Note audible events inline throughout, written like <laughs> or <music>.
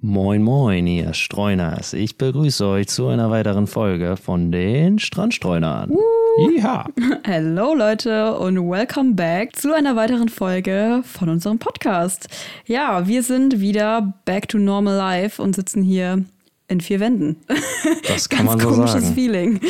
Moin moin, ihr Streuners. Ich begrüße euch zu einer weiteren Folge von den Strandstreunern. Ja. <laughs> Hello Leute und welcome back zu einer weiteren Folge von unserem Podcast. Ja, wir sind wieder back to normal life und sitzen hier in vier Wänden. Das <laughs> kann man so komisches sagen. Feeling.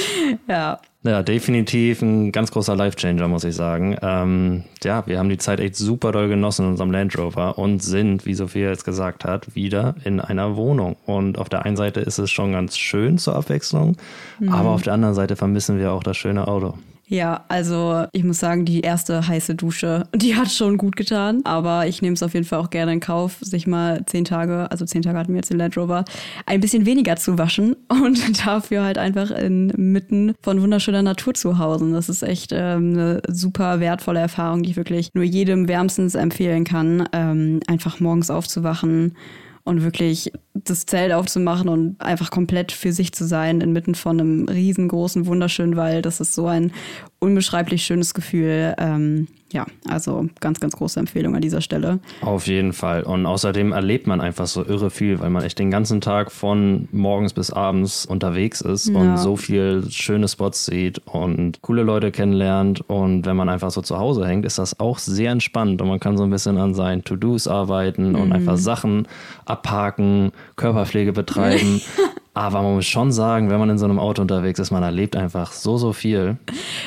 Ja. Ja, definitiv ein ganz großer Life-Changer, muss ich sagen. Ähm, ja, wir haben die Zeit echt super doll genossen in unserem Land Rover und sind, wie Sophia jetzt gesagt hat, wieder in einer Wohnung. Und auf der einen Seite ist es schon ganz schön zur Abwechslung, aber auf der anderen Seite vermissen wir auch das schöne Auto. Ja, also ich muss sagen, die erste heiße Dusche, die hat schon gut getan. Aber ich nehme es auf jeden Fall auch gerne in Kauf, sich mal zehn Tage, also zehn Tage hatten wir jetzt den Land Rover, ein bisschen weniger zu waschen <laughs> und dafür halt einfach inmitten von wunderschöner Natur zu hausen. Das ist echt ähm, eine super wertvolle Erfahrung, die ich wirklich nur jedem wärmstens empfehlen kann, ähm, einfach morgens aufzuwachen und wirklich das Zelt aufzumachen und einfach komplett für sich zu sein, inmitten von einem riesengroßen, wunderschönen Wald. Das ist so ein unbeschreiblich schönes Gefühl. Ähm, ja, also ganz, ganz große Empfehlung an dieser Stelle. Auf jeden Fall. Und außerdem erlebt man einfach so irre viel, weil man echt den ganzen Tag von morgens bis abends unterwegs ist Ja. und so viel schöne Spots sieht und coole Leute kennenlernt. Und wenn man einfach so zu Hause hängt, ist das auch sehr entspannt und man kann so ein bisschen an seinen To-Dos arbeiten und einfach Sachen abhaken, Körperpflege betreiben. <laughs> Aber man muss schon sagen, wenn man in so einem Auto unterwegs ist, man erlebt einfach so, so viel.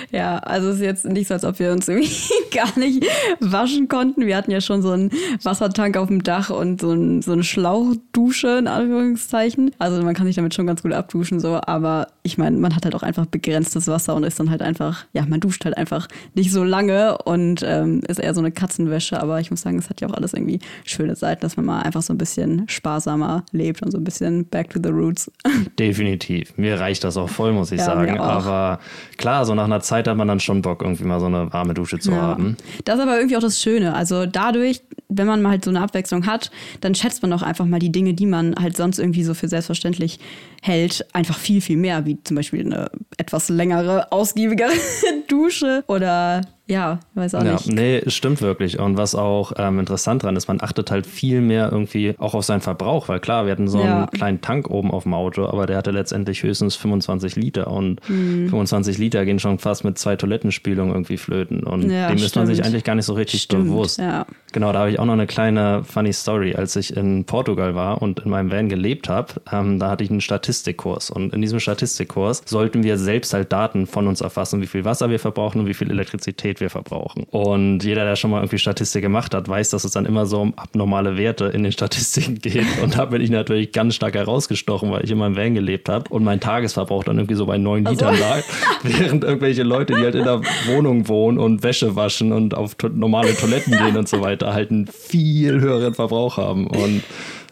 Ja, also es ist jetzt nicht so, als ob wir uns <laughs> irgendwie gar nicht waschen konnten. Wir hatten ja schon so einen Wassertank auf dem Dach und so, ein, so eine Schlauchdusche in Anführungszeichen. Also man kann sich damit schon ganz gut abduschen, so. Aber ich meine, man hat halt auch einfach begrenztes Wasser und ist dann halt einfach, ja, man duscht halt einfach nicht so lange und ähm, ist eher so eine Katzenwäsche. Aber ich muss sagen, es hat ja auch alles irgendwie schöne Seiten, dass man mal einfach so ein bisschen sparsamer lebt und so ein bisschen back to the roots. <laughs> Definitiv. Mir reicht das auch voll, muss ich Ja, sagen. Aber klar, so nach einer Zeit hat man dann schon Bock, irgendwie mal so eine warme Dusche zu haben. Das ist aber irgendwie auch das Schöne. Also dadurch, wenn man mal halt so eine Abwechslung hat, dann schätzt man auch einfach mal die Dinge, die man halt sonst irgendwie so für selbstverständlich hält, einfach viel, viel mehr, wie zum Beispiel eine etwas längere, ausgiebigere <laughs> Dusche oder ja, weiß auch Ja, nicht. nee, es stimmt wirklich. Und was auch ähm, interessant dran ist, man achtet halt viel mehr irgendwie auch auf seinen Verbrauch, weil klar, wir hatten so Ja. einen kleinen Tank oben auf dem Auto, aber der hatte letztendlich höchstens 25 Liter und Mhm. 25 Liter gehen schon fast mit zwei Toilettenspülungen irgendwie flöten und Ja, dem ist man sich eigentlich gar nicht so richtig Stimmt, bewusst. ja. Genau, da habe ich auch noch eine kleine funny Story. Als ich in Portugal war und in meinem Van gelebt habe, ähm, da hatte ich einen Statistikkurs und in diesem Statistikkurs sollten wir selbst halt Daten von uns erfassen, wie viel Wasser wir verbrauchen und wie viel Elektrizität wir verbrauchen. Und jeder, der schon mal irgendwie Statistik gemacht hat, weiß, dass es dann immer so um abnormale Werte in den Statistiken <laughs> geht. Und da bin ich natürlich ganz stark herausgestochen, weil ich in meinem Van gelebt habe und mein Tagesverbrauch dann irgendwie so bei neun Litern lag, <laughs> während irgendwelche Leute, die halt in der Wohnung wohnen und Wäsche waschen und auf to normale Toiletten gehen und so weiter, halt einen viel höheren Verbrauch haben. Und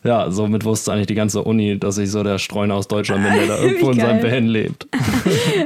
ja, somit wusste eigentlich die ganze Uni, dass ich so der Streuner aus Deutschland bin, der da <laughs> irgendwo in seinem. Van lebt.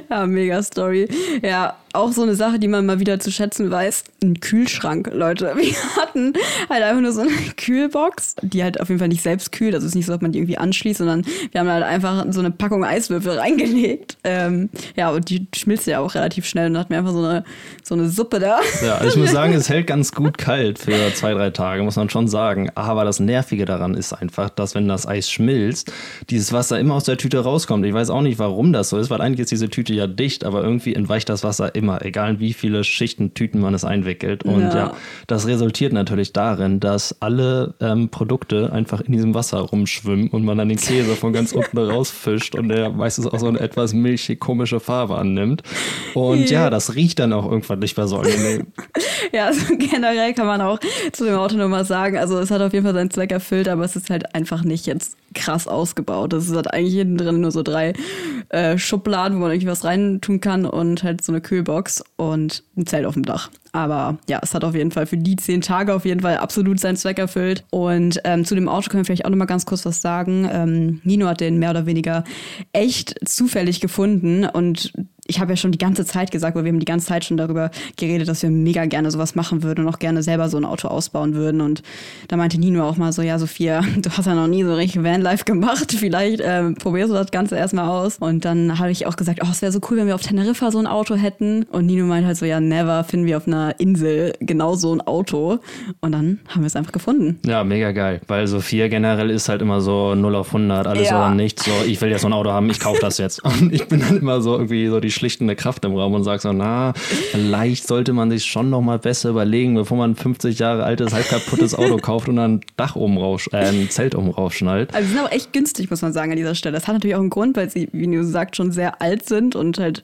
Ja, mega Story. Ja, auch so eine Sache, die man mal wieder zu schätzen weiß, ein Kühlschrank, Leute. <laughs> Wir hatten halt einfach nur so eine <laughs> Kühlbox, die halt auf jeden Fall nicht selbst kühlt. Also es ist nicht so, dass man die irgendwie anschließt, sondern wir haben halt einfach so eine Packung Eiswürfel <laughs> reingelegt. Ähm, ja, und die schmilzt ja auch relativ schnell und hatten wir einfach so eine, so eine Suppe da. Ja, ich muss sagen, es hält ganz gut kalt für zwei, drei Tage, muss man schon sagen. Aber das Nervige daran ist einfach, dass wenn das Eis schmilzt, dieses Wasser immer aus der Tüte rauskommt. Ich weiß auch nicht, warum das so ist, weil eigentlich ist diese Tüte ja dicht, aber irgendwie entweicht das Wasser immer, egal wie viele Schichten Tüten man es einwickelt. Und ja, ja das resultiert natürlich darin, dass alle ähm, Produkte einfach in diesem Wasser rumschwimmen und man dann den Käse von ganz <laughs> unten rausfischt und der meistens auch so eine etwas milchig komische Farbe annimmt. Und ja, das riecht dann auch irgendwann nicht mehr so angenehm. <laughs> ja, also generell kann man auch zu dem Auto nur mal sagen, also es hat auf jeden Fall seinen Zweck erfüllt, aber es ist halt einfach nicht jetzt krass ausgebaut. Das hat eigentlich hinten drin nur so drei äh, Schubladen, wo man irgendwie was reintun kann und halt so eine Kühlbox und ein Zelt auf dem Dach. Aber ja, es hat auf jeden Fall für die zehn Tage auf jeden Fall absolut seinen Zweck erfüllt. Und ähm, zu dem Auto können wir vielleicht auch noch mal ganz kurz was sagen. Ähm, Nino hat den mehr oder weniger echt zufällig gefunden und ich habe ja schon die ganze Zeit gesagt, weil wir haben die ganze Zeit schon darüber geredet, dass wir mega gerne sowas machen würden und auch gerne selber so ein Auto ausbauen würden. Und da meinte Nino auch mal so, ja, Sophia, <laughs> du hast ja noch nie so richtig Vanlife gemacht. <laughs> Vielleicht ähm, probierst du das Ganze erstmal aus. Und dann habe ich auch gesagt, oh, es wäre so cool, wenn wir auf Teneriffa so ein Auto hätten. Und Nino meint halt so, ja, never finden wir auf einer Insel genau so ein Auto. Und dann haben wir es einfach gefunden. Ja, mega geil. Weil Sophia generell ist halt immer so 0 auf 100, alles ja. oder nichts. So, ich will jetzt so ein Auto haben, ich kaufe das jetzt. <laughs> Und ich bin dann immer so irgendwie so die schlichtende Kraft im Raum und sage so, na, vielleicht sollte man sich schon noch mal besser überlegen, bevor man ein 50 Jahre altes, halb kaputtes Auto kauft und dann ein Dach raus, äh, ein Zelt oben rausschnallt. Also sie sind aber echt günstig, muss man sagen, an dieser Stelle. Das hat natürlich auch einen Grund, weil sie, wie du sagst, schon sehr alt sind und halt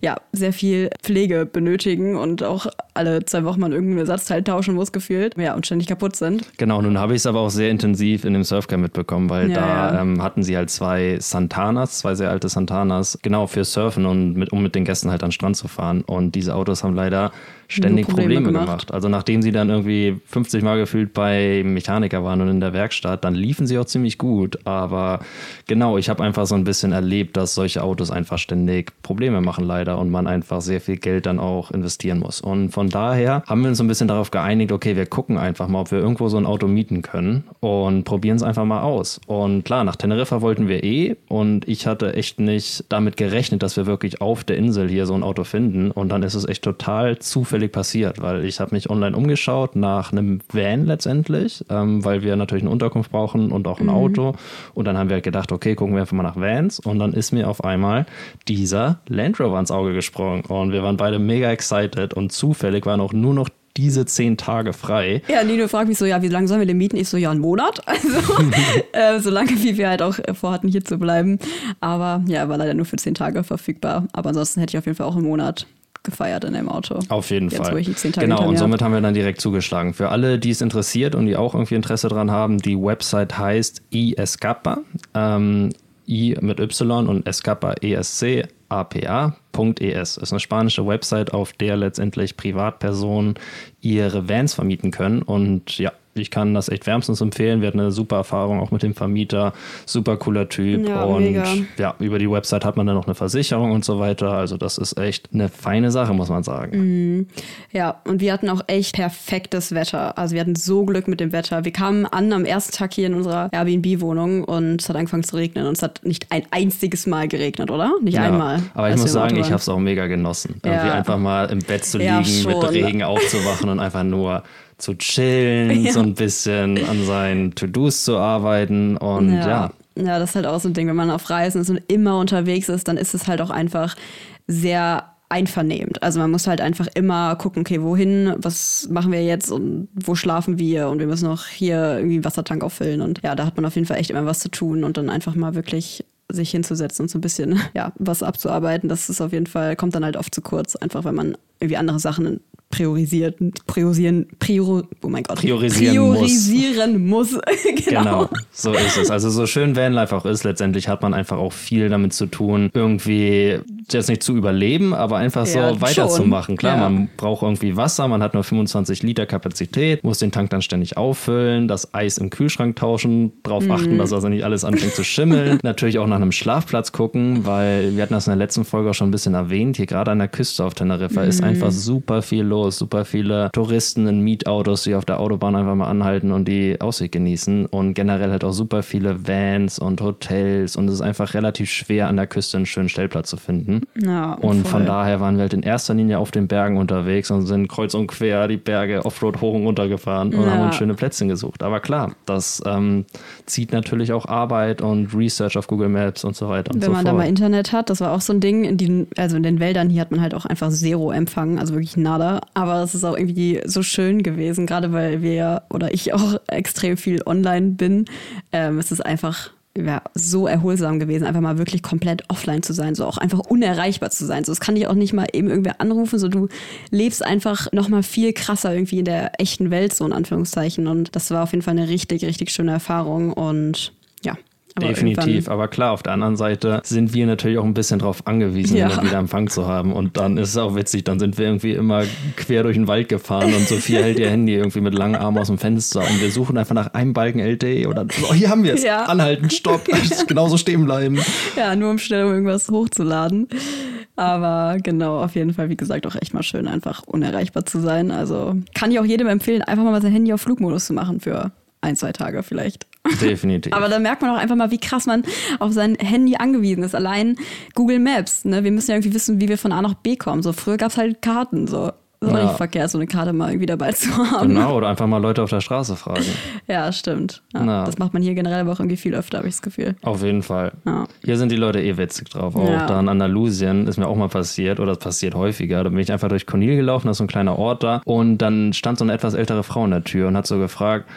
ja, sehr viel Pflege benötigen und auch alle zwei Wochen mal irgendein Ersatzteil tauschen muss, gefühlt. Ja, und ständig kaputt sind. Genau, nun habe ich es aber auch sehr intensiv in dem Surfcamp mitbekommen, weil ja, da ja. Ähm, hatten sie halt zwei Santanas, zwei sehr alte Santanas, genau für Surfen und mit, um mit den Gästen halt an den Strand zu fahren. Und diese Autos haben leider ständig Probleme, Probleme gemacht. gemacht. Also nachdem sie dann irgendwie 50 Mal gefühlt bei Mechaniker waren und in der Werkstatt, dann liefen sie auch ziemlich gut. Aber genau, ich habe einfach so ein bisschen erlebt, dass solche Autos einfach ständig Probleme machen leider und man einfach sehr viel Geld dann auch investieren muss. Und von daher haben wir uns so ein bisschen darauf geeinigt, okay, wir gucken einfach mal, ob wir irgendwo so ein Auto mieten können und probieren es einfach mal aus. Und klar, nach Teneriffa wollten wir eh und ich hatte echt nicht damit gerechnet, dass wir wirklich auf der Insel hier so ein Auto finden. Und dann ist es echt total zufällig zufällig passiert, weil ich habe mich online umgeschaut nach einem Van letztendlich, ähm, weil wir natürlich eine Unterkunft brauchen und auch ein mhm. Auto. Und dann haben wir gedacht, okay, gucken wir einfach mal nach Vans. Und dann ist mir auf einmal dieser Land Rover ans Auge gesprungen. Und wir waren beide mega excited und zufällig waren auch nur noch diese zehn Tage frei. Ja, Nino fragt mich so, ja, wie lange sollen wir den mieten? Ich so, ja, einen Monat. <laughs> Also, <laughs> äh, so lange, wie wir halt auch vorhatten, hier zu bleiben. Aber ja, war leider nur für zehn Tage verfügbar. Aber ansonsten hätte ich auf jeden Fall auch einen Monat gefeiert in dem Auto. Auf jeden Jetzt, Fall. genau, und somit haben wir dann direkt zugeschlagen. Für alle, die es interessiert und die auch irgendwie Interesse daran haben, die Website heißt iescapa. Ähm, I mit Y und Escapa ESC apa.es. Ist eine spanische Website, auf der letztendlich Privatpersonen ihre Vans vermieten können. Und ja, ich kann das echt wärmstens empfehlen. Wir hatten eine super Erfahrung auch mit dem Vermieter. Super cooler Typ. Ja, und mega. ja, über die Website hat man dann noch eine Versicherung und so weiter. Also das ist echt eine feine Sache, muss man sagen. Mhm. Ja, und wir hatten auch echt perfektes Wetter. Also wir hatten so Glück mit dem Wetter. Wir kamen an am ersten Tag hier in unserer Airbnb-Wohnung und es hat angefangen zu regnen. Und es hat nicht ein einziges Mal geregnet, oder? Nicht ja, einmal. Aber ich muss sagen, ich habe es auch mega genossen. Ja. Irgendwie einfach mal im Bett zu liegen, mit Regen aufzuwachen und einfach nur zu chillen, <laughs> ja. so ein bisschen an seinen To-Dos zu arbeiten und ja. ja. Ja, das ist halt auch so ein Ding, wenn man auf Reisen ist und immer unterwegs ist, dann ist es halt auch einfach sehr einvernehmend. Also man muss halt einfach immer gucken, okay, wohin, was machen wir jetzt und wo schlafen wir und wir müssen auch hier irgendwie einen Wassertank auffüllen und ja, da hat man auf jeden Fall echt immer was zu tun und dann einfach mal wirklich sich hinzusetzen und so ein bisschen <laughs> ja, was abzuarbeiten, das ist auf jeden Fall, kommt dann halt oft zu kurz, einfach weil man irgendwie andere Sachen priorisiert, priorisieren, prior, oh mein Gott, Priorisieren priorisieren muss. <laughs> genau. Genau, so ist es. Also so schön Vanlife auch ist, letztendlich hat man einfach auch viel damit zu tun, irgendwie jetzt nicht zu überleben, aber einfach so Ja, weiterzumachen. schon. Klar, Ja. man braucht irgendwie Wasser, man hat nur 25 Liter Kapazität, muss den Tank dann ständig auffüllen, das Eis im Kühlschrank tauschen, darauf Mhm. achten, dass also nicht alles anfängt zu schimmeln. <laughs> Natürlich auch nach einem Schlafplatz gucken, weil wir hatten das in der letzten Folge auch schon ein bisschen erwähnt, hier gerade an der Küste auf Teneriffa ist Mhm. einfach super viel los, super viele Touristen in Mietautos, die auf der Autobahn einfach mal anhalten und die Aussicht genießen und generell halt auch super viele Vans und Hotels und es ist einfach relativ schwer an der Küste einen schönen Stellplatz zu finden. Ja, Und voll. von daher waren wir halt in erster Linie auf den Bergen unterwegs und sind kreuz und quer die Berge Offroad hoch und runter gefahren und Ja. haben uns schöne Plätzchen gesucht. Aber klar, das ähm, zieht natürlich auch Arbeit und Research auf Google Maps und so weiter und Wenn so man da fort. mal Internet hat, das war auch so ein Ding, in den, also in den Wäldern hier hat man halt auch einfach Zero empfangen, also wirklich nada. Aber es ist auch irgendwie so schön gewesen, gerade weil wir oder ich auch <laughs> extrem viel online bin. Ähm, es ist einfach ja, so erholsam gewesen, einfach mal wirklich komplett offline zu sein, so auch einfach unerreichbar zu sein. So, das kann dich auch nicht mal eben irgendwer anrufen, so du lebst einfach noch mal viel krasser irgendwie in der echten Welt, so in Anführungszeichen. Und das war auf jeden Fall eine richtig, richtig schöne Erfahrung und. Aber Definitiv, aber klar, auf der anderen Seite sind wir natürlich auch ein bisschen darauf angewiesen, Ja. wieder Empfang zu haben. Und dann ist es auch witzig, dann sind wir irgendwie immer quer durch den Wald gefahren und Sophia hält ihr Handy irgendwie mit langen Armen aus dem Fenster und wir suchen einfach nach einem Balken LTE oder oh, hier haben wir es. Ja. Anhalten, stopp, <laughs> <laughs> genauso stehen bleiben. Ja, nur um schnell um irgendwas hochzuladen. Aber genau, auf jeden Fall, wie gesagt, auch echt mal schön, einfach unerreichbar zu sein. Also kann ich auch jedem empfehlen, einfach mal sein Handy auf Flugmodus zu machen für ein, zwei Tage vielleicht. Definitiv. <laughs> Aber da merkt man auch einfach mal, wie krass man auf sein Handy angewiesen ist. Allein Google Maps, ne? Wir müssen ja irgendwie wissen, wie wir von A nach B kommen. So früher gab es halt Karten, so. Das ist auch Ja. nicht verkehrt, so eine Karte mal irgendwie dabei zu haben. genau, oder einfach mal Leute auf der Straße fragen. <laughs> Ja, stimmt. Ja, Na. Das macht man hier generell aber auch irgendwie viel öfter, habe ich das Gefühl. Auf jeden Fall. Ja. Hier sind die Leute eh witzig drauf. Auch Ja. da in Andalusien ist mir auch mal passiert, oder es passiert häufiger. Da bin ich einfach durch Cornil gelaufen, das ist so ein kleiner Ort da. Und dann stand so eine etwas ältere Frau in der Tür und hat so gefragt,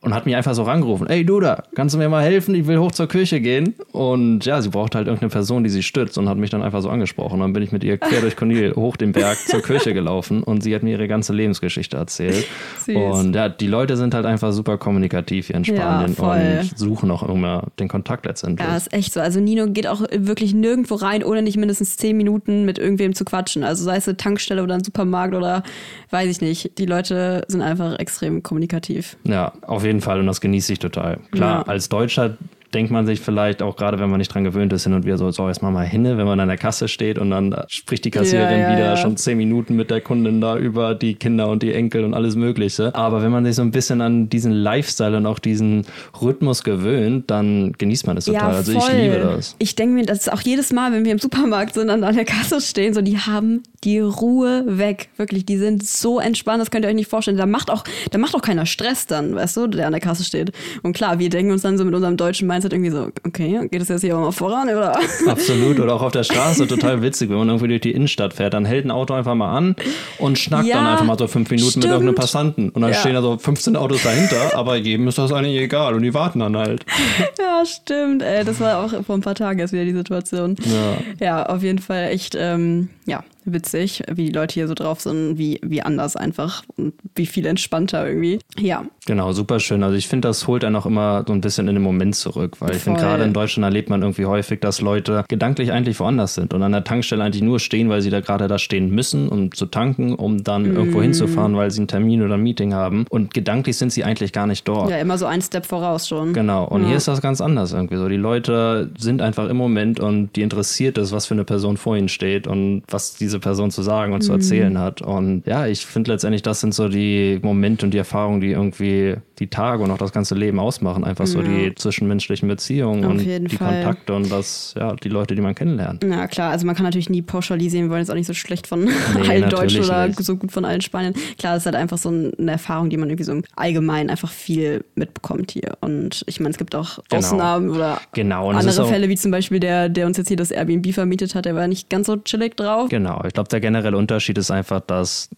und hat mich einfach so rangerufen, ey du da, kannst du mir mal helfen? Ich will hoch zur Kirche gehen. Und ja, sie braucht halt irgendeine Person, die sie stützt und hat mich dann einfach so angesprochen. Dann bin ich mit ihr quer durch Cornil hoch den Berg zur Kirche gelaufen und sie hat mir ihre ganze Lebensgeschichte erzählt. Süß. Und ja, die Leute sind halt einfach super kommunikativ hier in Ja, Spanien voll. und suchen auch immer den Kontakt letztendlich. Ja, ist echt so. Also Nino geht auch wirklich nirgendwo rein, ohne nicht mindestens zehn Minuten mit irgendwem zu quatschen. Also sei es eine Tankstelle oder ein Supermarkt oder weiß ich nicht. Die Leute sind einfach extrem kommunikativ. Ja, auf jeden Fall und das genieße ich total. Klar, Ja. als Deutscher denkt man sich vielleicht auch gerade, wenn man nicht dran gewöhnt ist, hin und wieder so, so jetzt mal mal hinne, wenn man an der Kasse steht und dann spricht die Kassiererin Ja, ja, wieder ja. schon zehn Minuten mit der Kundin da über die Kinder und die Enkel und alles Mögliche. Aber wenn man sich so ein bisschen an diesen Lifestyle und auch diesen Rhythmus gewöhnt, dann genießt man es total. also ich liebe das. Ich denke mir, das ist auch jedes Mal, wenn wir im Supermarkt sind und an der Kasse stehen, so die haben die Ruhe weg. Wirklich, die sind so entspannt, das könnt ihr euch nicht vorstellen. Da macht auch, da macht auch keiner Stress dann, weißt du, der an der Kasse steht. Und klar, wir denken uns dann so mit unserem deutschen Mindset irgendwie so, okay, geht es jetzt hier auch mal voran, oder? <laughs> Absolut. Oder auch auf der Straße total witzig, wenn man irgendwie durch die Innenstadt fährt, dann hält ein Auto einfach mal an und schnackt Ja, dann einfach mal so fünf Minuten mit stimmt. irgendeinem Passanten. Und dann Ja. stehen da so 15 Autos dahinter, aber jedem ist das eigentlich egal und die warten dann halt. Ja, stimmt. Ey, das war auch vor ein paar Tagen erst wieder die Situation. Ja. Ja, auf jeden Fall echt, ähm, ja, witzig, wie die Leute hier so drauf sind, wie, wie anders einfach und wie viel entspannter irgendwie. Ja, Genau, super schön. Also ich finde, das holt einen auch immer so ein bisschen in den Moment zurück, weil ich finde, Voll. gerade in Deutschland erlebt man irgendwie häufig, dass Leute gedanklich eigentlich woanders sind und an der Tankstelle eigentlich nur stehen, weil sie da gerade da stehen müssen, um zu tanken, um dann Mhm. irgendwo hinzufahren, weil sie einen Termin oder ein Meeting haben. Und gedanklich sind sie eigentlich gar nicht dort. ja, immer so ein Step voraus schon. Genau, und Ja. hier ist das ganz anders irgendwie so. Die Leute sind einfach im Moment und die interessiert es, was für eine Person vor ihnen steht und was diese Person zu sagen und zu Mhm. erzählen hat. Und ja, ich finde letztendlich, das sind so die Momente und die Erfahrungen, die irgendwie die Tage und auch das ganze Leben ausmachen. Einfach so die zwischenmenschlichen Beziehungen Auf und die Fall. Kontakte und das, ja, die Leute, die man kennenlernt. Ja, klar, also man kann natürlich nie pauschalisieren, wir wollen jetzt auch nicht so schlecht von <laughs> allen natürlich Deutschen oder nicht. so gut von allen Spaniern. Klar, das ist halt einfach so eine Erfahrung, die man irgendwie so im Allgemeinen einfach viel mitbekommt hier. Und ich meine, es gibt auch Genau. Ausnahmen oder Genau, andere auch- Fälle, wie zum Beispiel der, der uns jetzt hier das Airbnb vermietet hat, der war nicht ganz so chillig drauf. Genau, ich glaube, der generelle Unterschied ist einfach, dass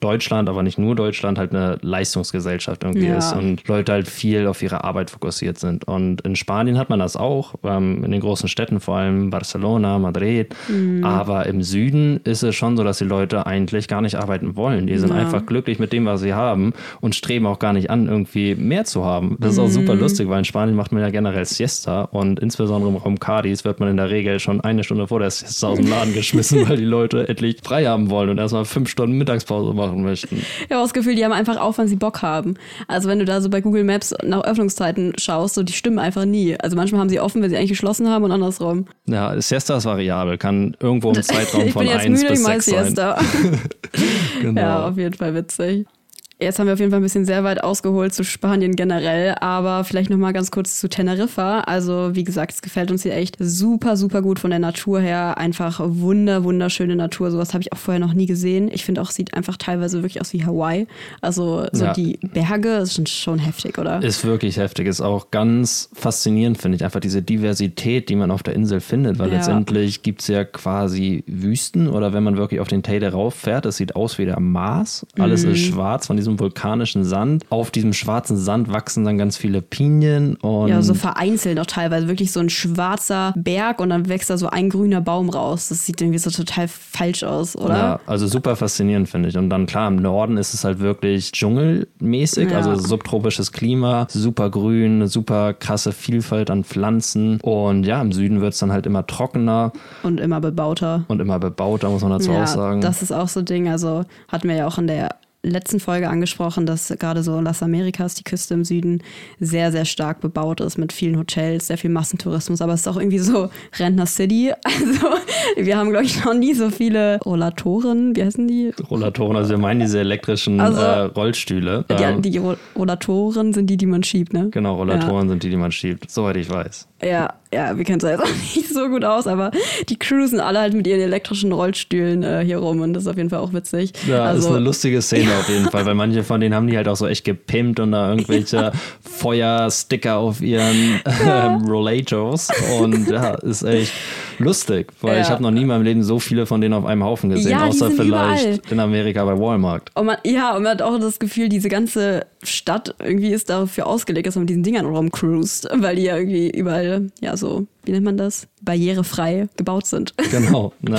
Deutschland, aber nicht nur Deutschland, halt eine Leistungsgesellschaft irgendwie Ja. ist und Leute halt viel auf ihre Arbeit fokussiert sind. Und in Spanien hat man das auch, ähm, in den großen Städten, vor allem Barcelona, Madrid. Mhm. Aber im Süden ist es schon so, dass die Leute eigentlich gar nicht arbeiten wollen. Die sind Ja. einfach glücklich mit dem, was sie haben und streben auch gar nicht an, irgendwie mehr zu haben. Das ist auch super Mhm. lustig, weil in Spanien macht man ja generell Siesta und insbesondere im Raum Cadiz wird man in der Regel schon eine Stunde vor der Siesta aus dem Laden geschmissen, <laughs> weil die Leute endlich frei haben wollen und erstmal fünf Stunden Mittagspause machen möchten. Ich habe das Gefühl, die haben einfach auf, wann sie Bock haben. Also wenn du da so bei Google Maps nach Öffnungszeiten schaust, so die stimmen einfach nie. Also manchmal haben sie offen, wenn sie eigentlich geschlossen haben und andersrum. Ja, Siesta ist variabel, kann irgendwo im <laughs> Zeitraum ich von bin jetzt 1 müde, bis ich mache 6 sein. Siesta. <laughs> Genau. Ja, auf jeden Fall witzig. Jetzt haben wir auf jeden Fall ein bisschen sehr weit ausgeholt zu Spanien generell, aber vielleicht noch mal ganz kurz zu Teneriffa. Also wie gesagt, es gefällt uns hier echt super, super gut von der Natur her. Einfach wunder, wunderschöne Natur. Sowas habe ich auch vorher noch nie gesehen. Ich finde auch, sieht einfach teilweise wirklich aus wie Hawaii. Also so Ja. die Berge ist schon, schon heftig, oder? Ist wirklich heftig. Ist auch ganz faszinierend, finde ich. Einfach diese Diversität, die man auf der Insel findet. Weil Ja. letztendlich gibt es ja quasi Wüsten oder wenn man wirklich auf den Teide rauffährt, es sieht aus wie der Mars. Alles Mhm. ist schwarz von diesem vulkanischen Sand. Auf diesem schwarzen Sand wachsen dann ganz viele Pinien und Ja, so vereinzelt noch teilweise. Wirklich so ein schwarzer Berg und dann wächst da so ein grüner Baum raus. Das sieht irgendwie so total falsch aus, oder? Ja, also super faszinierend finde ich. Und dann klar, im Norden ist es halt wirklich dschungelmäßig, Ja. also subtropisches Klima, super grün, super krasse Vielfalt an Pflanzen. Und ja, im Süden wird es dann halt immer trockener Und immer bebauter. und immer bebauter, muss man dazu ja, auch sagen. das ist auch so ein Ding. Also hatten wir ja auch in der letzten Folge angesprochen, dass gerade so Las Americas, die Küste im Süden, sehr, sehr stark bebaut ist mit vielen Hotels, sehr viel Massentourismus. Aber es ist auch irgendwie so Rentner City. <laughs> Also wir haben, glaube ich, noch nie so viele Rollatoren, wie heißen die? Rollatoren, also wir meinen diese elektrischen Also- äh, Rollstühle. Ähm, Die, die Ro- Rollatoren sind die, die man schiebt, ne? genau, Rollatoren sind die, die man schiebt, soweit ich weiß. Ja, ja, wir kennen es jetzt auch <laughs> nicht so gut aus, aber die cruisen alle halt mit ihren elektrischen Rollstühlen äh, hier rum und das ist auf jeden Fall auch witzig. Ja, also, ist eine lustige Szene auf jeden Fall, weil manche von denen haben die halt auch so echt gepimpt und da irgendwelche Feuersticker auf ihren ähm, Rollators und ja, ist echt lustig, weil Ja. ich habe noch nie in meinem Leben so viele von denen auf einem Haufen gesehen, Ja, außer vielleicht überall. in Amerika bei Walmart. Und man, ja, und man hat auch das Gefühl, diese ganze Stadt irgendwie ist dafür ausgelegt, dass man mit diesen Dingern rumcruist, weil die ja irgendwie überall, ja, so, wie nennt man das? Barrierefrei gebaut sind. Genau. <laughs> Ja.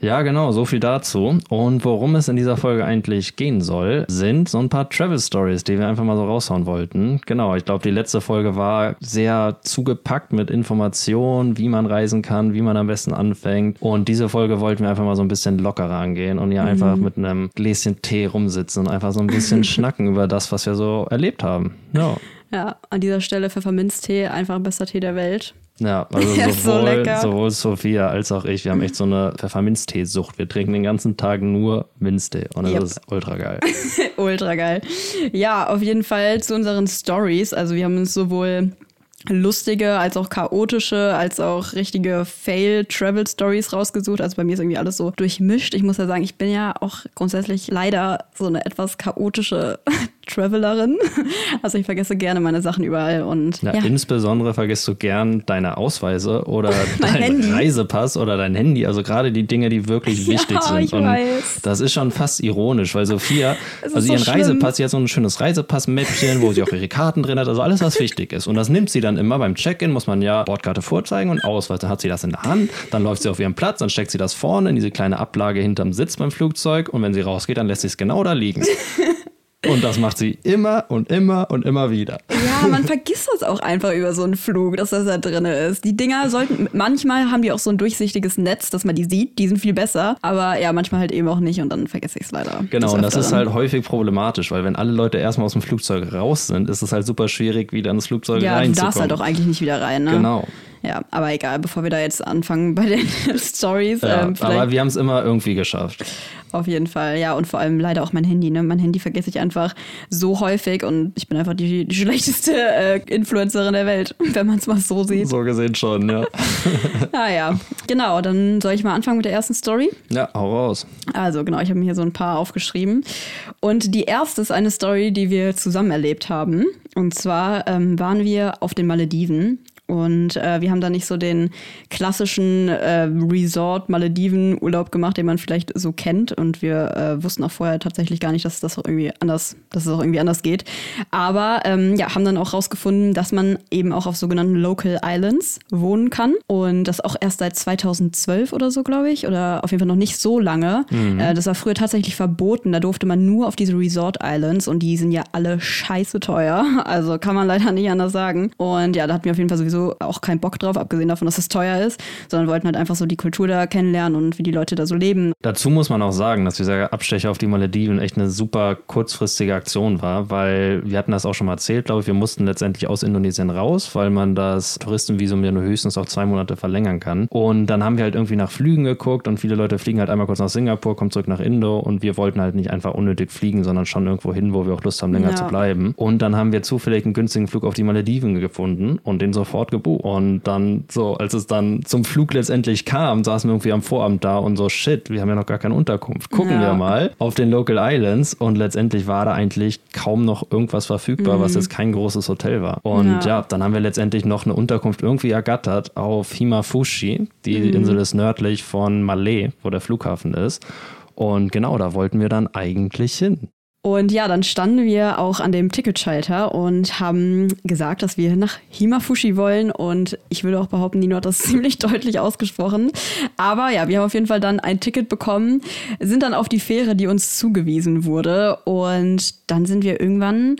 ja, genau, so viel dazu. Und worum es in dieser Folge eigentlich gehen soll, sind so ein paar Travel Stories, die wir einfach mal so raushauen wollten. Genau, ich glaube, die letzte Folge war sehr zugepackt mit Informationen, wie man reisen kann, wie man am besten anfängt. Und diese Folge wollten wir einfach mal so ein bisschen lockerer angehen und hier einfach mit einem Gläschen Tee rumsitzen und einfach so ein bisschen <laughs> schnacken über das, was wir so erlebt haben. Ja. Ja, an dieser Stelle Pfefferminztee, einfach bester Tee der Welt. Ja, also <laughs> Ja, so sowohl, lecker. sowohl Sophia als auch ich, wir haben echt so eine Pfefferminzteesucht. Wir trinken den ganzen Tag nur Minztee und das Yep. ist ultra geil. <laughs> Ultra geil. Ja, auf jeden Fall zu unseren Stories. Also wir haben uns sowohl lustige, als auch chaotische, als auch richtige Fail-Travel-Stories rausgesucht. Also bei mir ist irgendwie alles so durchmischt. Ich muss ja sagen, ich bin ja auch grundsätzlich leider so eine etwas chaotische Travelerin. <laughs> Also ich vergesse gerne meine Sachen überall und Ja, ja, Insbesondere vergisst du gern deine Ausweise oder <laughs> Mein dein Handy. Reisepass oder dein Handy. Also gerade die Dinge, die wirklich <laughs> Ja, wichtig sind. ich weiß. das ist schon fast ironisch, weil Sophia, also so ihren schlimm. Reisepass, sie hat so ein schönes Reisepass-Mäppchen, wo sie auch ihre Karten drin hat, also alles, was wichtig ist. Und das nimmt sie dann immer beim Check-in, muss man ja Bordkarte vorzeigen und Ausweis. Dann hat sie das in der Hand, dann läuft sie auf ihren Platz, dann steckt sie das vorne in diese kleine Ablage hinterm Sitz beim Flugzeug und wenn sie rausgeht, dann lässt sie es genau da liegen. Und das macht sie immer und immer und immer wieder. Ja, man vergisst das auch einfach über so einen Flug, dass das da drin ist. Die Dinger sollten, manchmal haben die auch so ein durchsichtiges Netz, dass man die sieht. Die sind viel besser. Aber ja, manchmal halt eben auch nicht und dann vergesse ich es leider. Genau, und das ist halt häufig problematisch, weil wenn alle Leute erstmal aus dem Flugzeug raus sind, ist es halt super schwierig, wieder ins Flugzeug Ja, du reinzukommen. darfst halt auch eigentlich nicht wieder rein, ne? Genau. Ja, aber egal, bevor wir da jetzt anfangen bei den <laughs> Stories, Ja, ähm, aber wir haben es immer irgendwie geschafft. auf jeden Fall. Ja, und vor allem leider auch mein Handy, ne? Mein Handy vergesse ich einfach so häufig und ich bin einfach die, die schlechteste äh, Influencerin der Welt, <laughs> wenn man es mal so sieht. So gesehen schon, ja. <laughs> Naja, genau, dann soll ich mal anfangen mit der ersten Story. Ja, hau raus. Also genau, ich habe mir hier so ein paar aufgeschrieben. Und die erste ist eine Story, die wir zusammen erlebt haben. Und zwar ähm, waren wir auf den Malediven Und äh, wir haben da nicht so den klassischen äh, Resort-Malediven-Urlaub gemacht, den man vielleicht so kennt. Und wir äh, wussten auch vorher tatsächlich gar nicht, dass das auch irgendwie anders, dass es auch irgendwie anders geht. Aber ähm, ja, haben dann auch rausgefunden, dass man eben auch auf sogenannten Local Islands wohnen kann. Und das auch erst seit 2012 oder so, glaube ich. Oder auf jeden Fall noch nicht so lange. Mhm. Äh, das war früher tatsächlich verboten. Da durfte man nur auf diese Resort Islands und die sind ja alle scheiße teuer. <laughs> Also kann man leider nicht anders sagen. Und ja, da hatten wir auf jeden Fall sowieso auch keinen Bock drauf, abgesehen davon, dass es teuer ist, sondern wollten halt einfach so die Kultur da kennenlernen und wie die Leute da so leben. Dazu muss man auch sagen, dass dieser Abstecher auf die Malediven echt eine super kurzfristige Aktion war, weil wir hatten das auch schon mal erzählt, glaube ich, wir mussten letztendlich aus Indonesien raus, weil man das Touristenvisum ja nur höchstens auf zwei Monate verlängern kann. Und dann haben wir halt irgendwie nach Flügen geguckt und viele Leute fliegen halt einmal kurz nach Singapur, kommen zurück nach Indo und wir wollten halt nicht einfach unnötig fliegen, sondern schon irgendwo hin, wo wir auch Lust haben, länger ja. zu bleiben. Und dann haben wir zufällig einen günstigen Flug auf die Malediven gefunden und den sofort gebucht. Und dann so, als es dann zum Flug letztendlich kam, saßen wir irgendwie am Vorabend da und so, shit, wir haben ja noch gar keine Unterkunft. Gucken ja. wir mal auf den Local Islands und letztendlich war da eigentlich kaum noch irgendwas verfügbar, mhm. was jetzt kein großes Hotel war. Und ja. ja. dann haben wir letztendlich noch eine Unterkunft irgendwie ergattert auf Himafushi. Die mhm. Insel ist nördlich von Malé, wo der Flughafen ist. Und genau, da wollten wir dann eigentlich hin. Und ja, dann standen wir auch an dem Ticketschalter und haben gesagt, dass wir nach Himafushi wollen. Und ich würde auch behaupten, Nino hat das <laughs> ziemlich deutlich ausgesprochen. Aber ja, wir haben auf jeden Fall dann ein Ticket bekommen, sind dann auf die Fähre, die uns zugewiesen wurde. Und dann sind wir irgendwann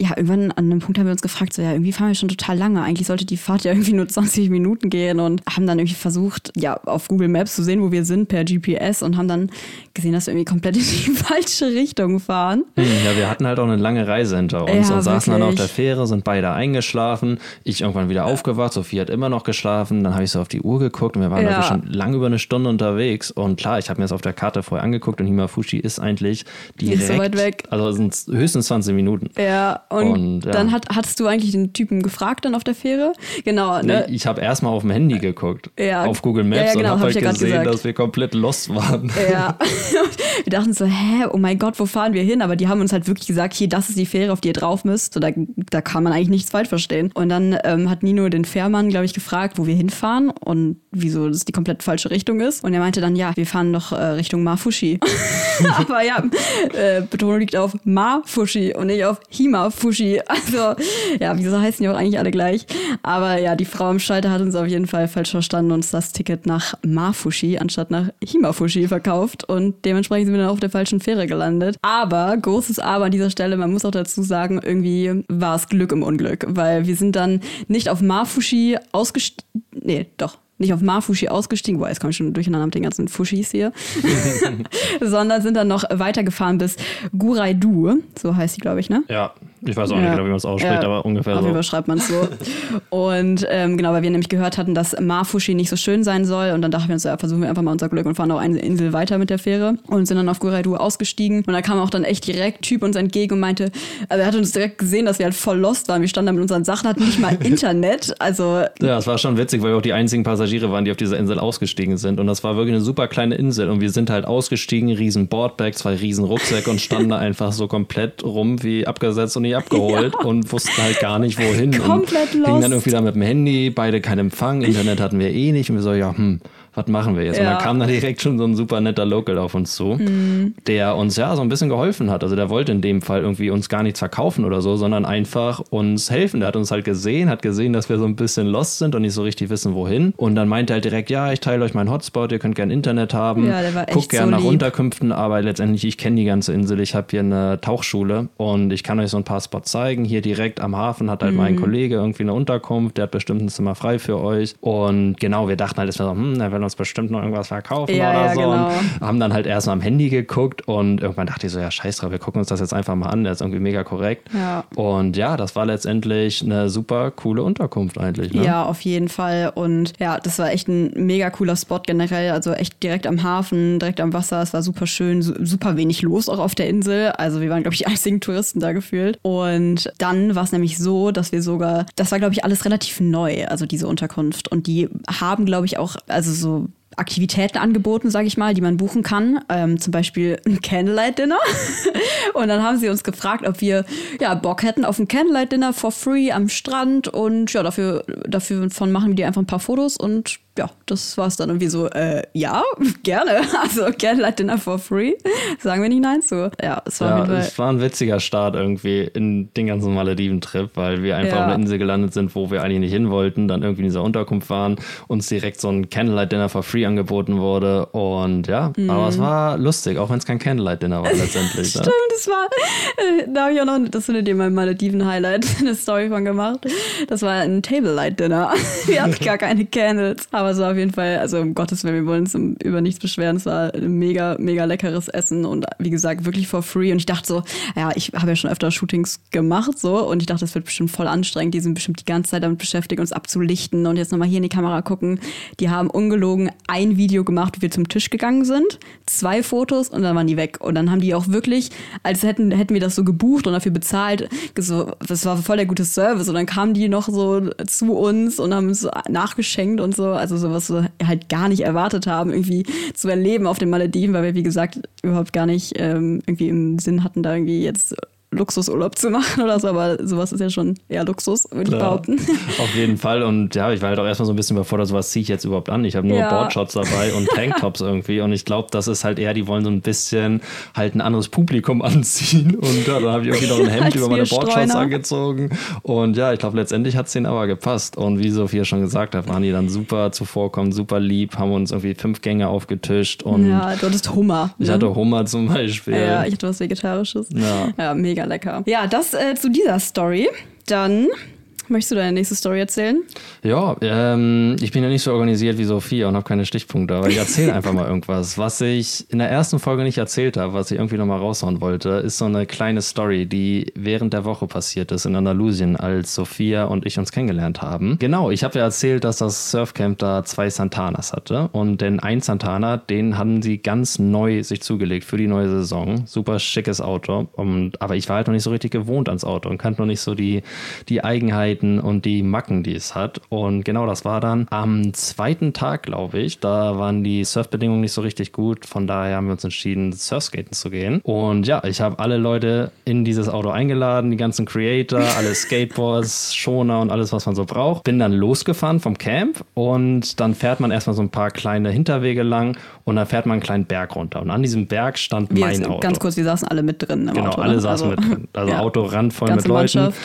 ja, irgendwann an einem Punkt haben wir uns gefragt, so ja, irgendwie fahren wir schon total lange. Eigentlich sollte die Fahrt ja irgendwie nur <laughs> 20 Minuten gehen und haben dann irgendwie versucht, ja, auf Google Maps zu sehen, wo wir sind per GPS und haben dann gesehen, dass wir irgendwie komplett in die <laughs> falsche Richtung fahren. Hm, ja, wir hatten halt auch eine lange Reise hinter uns ja, und saßen wirklich. dann auf der Fähre, sind beide eingeschlafen. Ich irgendwann wieder aufgewacht, Sophie hat immer noch geschlafen. Dann habe ich so auf die Uhr geguckt und wir waren ja. schon lang über eine Stunde unterwegs. Und klar, ich habe mir das auf der Karte vorher angeguckt und Himafushi ist eigentlich direkt, Nicht so weit weg. Also sind höchstens 20 Minuten. Ja, und, und ja. dann hat, hattest du eigentlich den Typen gefragt dann auf der Fähre? Genau. Ne? Nee, ich habe erstmal auf dem Handy geguckt, ja. auf Google Maps ja, genau, und habe hab halt gesehen, dass wir komplett lost waren. Ja. <laughs> <laughs> wir dachten so, hä, oh mein Gott, wo fahren wir hin? Aber die haben uns halt wirklich gesagt, hier, das ist die Fähre, auf die ihr drauf müsst. So, da, da kann man eigentlich nichts falsch verstehen. Und dann ähm, hat Nino den Fährmann, glaube ich, gefragt, wo wir hinfahren und wieso das die komplett falsche Richtung ist. Und er meinte dann, ja, wir fahren doch äh, Richtung Mafushi. <laughs> Aber ja, äh, Betonung liegt auf Mafushi und nicht auf Himafushi. <laughs> Also, ja, wieso heißen die auch eigentlich alle gleich? Aber ja, die Frau im Schalter hat uns auf jeden Fall falsch verstanden und uns das Ticket nach Mafushi anstatt nach Himafushi verkauft und dementsprechend sind wir dann auf der falschen Fähre gelandet. Aber, großes Aber an dieser Stelle, man muss auch dazu sagen, irgendwie war es Glück im Unglück, weil wir sind dann nicht auf Mafushi ausgestiegen, nee, doch, nicht auf Mafushi ausgestiegen, boah, jetzt komme ich schon durcheinander mit den ganzen Fushis hier, <laughs> sondern sind dann noch weitergefahren bis Guraidu, so heißt sie, glaube ich, ne? Ja, ich weiß auch ja. nicht genau, wie man es ausspricht, ja. aber ungefähr Auf so. Auf jeden schreibt man es so. und ähm, genau, weil wir nämlich gehört hatten, dass Mafushi nicht so schön sein soll und dann dachten wir uns, ja, versuchen wir einfach mal unser Glück und fahren auch eine Insel weiter mit der Fähre und sind dann auf Guraidu ausgestiegen und da kam auch dann echt direkt Typ uns entgegen und meinte, also er hat uns direkt gesehen, dass wir halt voll lost waren. Wir standen da mit unseren Sachen, hatten nicht mal <laughs> Internet, also... Ja, es war schon witzig, weil wir auch die einzigen Passagiere waren, die auf dieser Insel ausgestiegen sind und das war wirklich eine super kleine Insel und wir sind halt ausgestiegen, riesen Boardbags, zwei riesen Rucksäcke und standen da einfach so komplett rum wie abgesetzt und nicht abgeholt <laughs> ja. und wussten halt gar nicht wohin. Komplett und lost. Hingen dann irgendwie da mit dem Handy, beide kein Empfang, Internet hatten wir eh nicht und wir so, ja, hm, was machen wir jetzt? Ja. Und dann kam da direkt schon so ein super netter Local auf uns zu, mhm. der uns ja so ein bisschen geholfen hat. Also der wollte in dem Fall irgendwie uns gar nichts verkaufen oder so, sondern einfach uns helfen. Der hat uns halt gesehen, hat gesehen, dass wir so ein bisschen lost sind und nicht so richtig wissen, wohin. Und dann meinte er halt direkt, ja, ich teile euch meinen Hotspot, ihr könnt gerne Internet haben, ja, guckt gerne so nach lieb. Unterkünften, aber letztendlich, ich kenne die ganze Insel, ich habe hier eine Tauchschule und ich kann euch so ein paar Spots zeigen. Hier direkt am Hafen hat halt mhm. mein Kollege irgendwie eine Unterkunft, der hat bestimmt ein Zimmer frei für euch. Und genau, wir dachten halt, wir so, hm, er will uns bestimmt noch irgendwas verkaufen ja, oder ja, so. Genau. Und haben dann halt erst mal am Handy geguckt und irgendwann dachte ich so, ja, scheiß drauf, wir gucken uns das jetzt einfach mal an, der ist irgendwie mega korrekt. Ja. Und ja, das war letztendlich eine super coole Unterkunft eigentlich. Ne? Ja, auf jeden Fall. Und ja, das war echt ein mega cooler Spot generell. Also echt direkt am Hafen, direkt am Wasser. Es war super schön, super wenig los auch auf der Insel. Also wir waren, glaube ich, die einzigen Touristen da gefühlt. Und dann war es nämlich so, dass wir sogar, das war, glaube ich, alles relativ neu, also diese Unterkunft. Und die haben, glaube ich, auch, also so Aktivitäten angeboten, sage ich mal, die man buchen kann. Ähm, zum Beispiel ein Candlelight Dinner. <laughs> und dann haben sie uns gefragt, ob wir ja Bock hätten auf ein Candlelight Dinner for free am Strand und ja, dafür, dafür von machen wir dir einfach ein paar Fotos und ja, das war es dann irgendwie so, äh, ja, <laughs> gerne. Also Candlelight Dinner for free. Sagen wir nicht nein zu. Ja, es war, ja, es war ein witziger Start irgendwie in den ganzen Malediven-Trip, weil wir einfach ja. auf einer Insel gelandet sind, wo wir eigentlich nicht hin wollten, dann irgendwie in dieser Unterkunft waren, uns direkt so ein Candlelight Dinner for free angeboten wurde und ja, mhm. aber es war lustig, auch wenn es kein Candlelight Dinner war letztendlich. Ne? <laughs> Stimmt, das war, äh, da habe ich auch noch, das findet ihr in meinem Malediven-Highlight, <laughs> eine Story von gemacht. Das war ein Table Light Dinner. wir hatten gar keine Candles, aber es war auf jeden Fall, also um Gottes Willen, wir wollen uns über nichts beschweren. Es war ein mega, mega leckeres Essen und wie gesagt, wirklich for free. Und ich dachte so, ja, ich habe ja schon öfter Shootings gemacht so und ich dachte, das wird bestimmt voll anstrengend. Die sind bestimmt die ganze Zeit damit beschäftigt, uns abzulichten und jetzt nochmal hier in die Kamera gucken. Die haben ungelogen ein Video gemacht, wie wir zum Tisch gegangen sind, zwei Fotos und dann waren die weg. Und dann haben die auch wirklich, als hätten, hätten wir das so gebucht und dafür bezahlt, so, das war voll der gute Service. Und dann kamen die noch so zu uns und haben uns nachgeschenkt und so. Also sowas wir halt gar nicht erwartet haben, irgendwie zu erleben auf den Malediven, weil wir, wie gesagt, überhaupt gar nicht ähm, irgendwie im Sinn hatten, da irgendwie jetzt Luxusurlaub zu machen oder so, aber sowas ist ja schon eher Luxus, würde ich behaupten. <laughs> Auf jeden Fall. Und ja, ich war halt auch erstmal so ein bisschen überfordert, was ziehe ich jetzt überhaupt an? Ich habe nur ja. Boardshots dabei und <laughs> Tanktops irgendwie. Und ich glaube, das ist halt eher, die wollen so ein bisschen halt ein anderes Publikum <laughs> anziehen. Und ja, dann habe ich irgendwie noch ein Hemd über meine Boardshots angezogen. Und ja, ich glaube, letztendlich hat es denen aber gepasst. Und wie Sophia schon gesagt hat, waren die dann super zuvorkommen, super lieb, haben uns irgendwie fünf Gänge aufgetischt. Und ja, du hattest Hummer. Ich ne? hatte Hummer zum Beispiel. Ja, ich hatte was Vegetarisches. Ja, ja mega mega lecker. Ja, das äh, zu dieser Story. Dann Möchtest du deine nächste Story erzählen? Ja, ähm, ich bin ja nicht so organisiert wie Sophia und habe keine Stichpunkte, aber ich erzähle <laughs> einfach mal irgendwas. Was ich in der ersten Folge nicht erzählt habe, was ich irgendwie nochmal raushauen wollte, ist so eine kleine Story, die während der Woche passiert ist in Andalusien, als Sophia und ich uns kennengelernt haben. Genau, ich habe ja erzählt, dass das Surfcamp da zwei Santanas hatte und den ein Santana, den haben sie ganz neu sich zugelegt für die neue Saison. Super schickes Auto, und, aber ich war halt noch nicht so richtig gewohnt ans Auto und kannte noch nicht so die, die Eigenheit Qualitäten und die Macken, die es hat. Und genau das war dann am zweiten Tag, glaube ich. Da waren die Surfbedingungen nicht so richtig gut. Von daher haben wir uns entschieden, Surfskaten zu gehen. Und ja, ich habe alle Leute in dieses Auto eingeladen, die ganzen Creator, alle Skateboards, <laughs> Schoner und alles, was man so braucht. Bin dann losgefahren vom Camp und dann fährt man erstmal so ein paar kleine Hinterwege lang und dann fährt man einen kleinen Berg runter. Und an diesem Berg stand wir, mein Auto. Ganz kurz, wir saßen alle mit drin. genau, Auto, alle ne? saßen also, mit drin. Also ja, Auto randvoll mit Leuten. Mannschaft.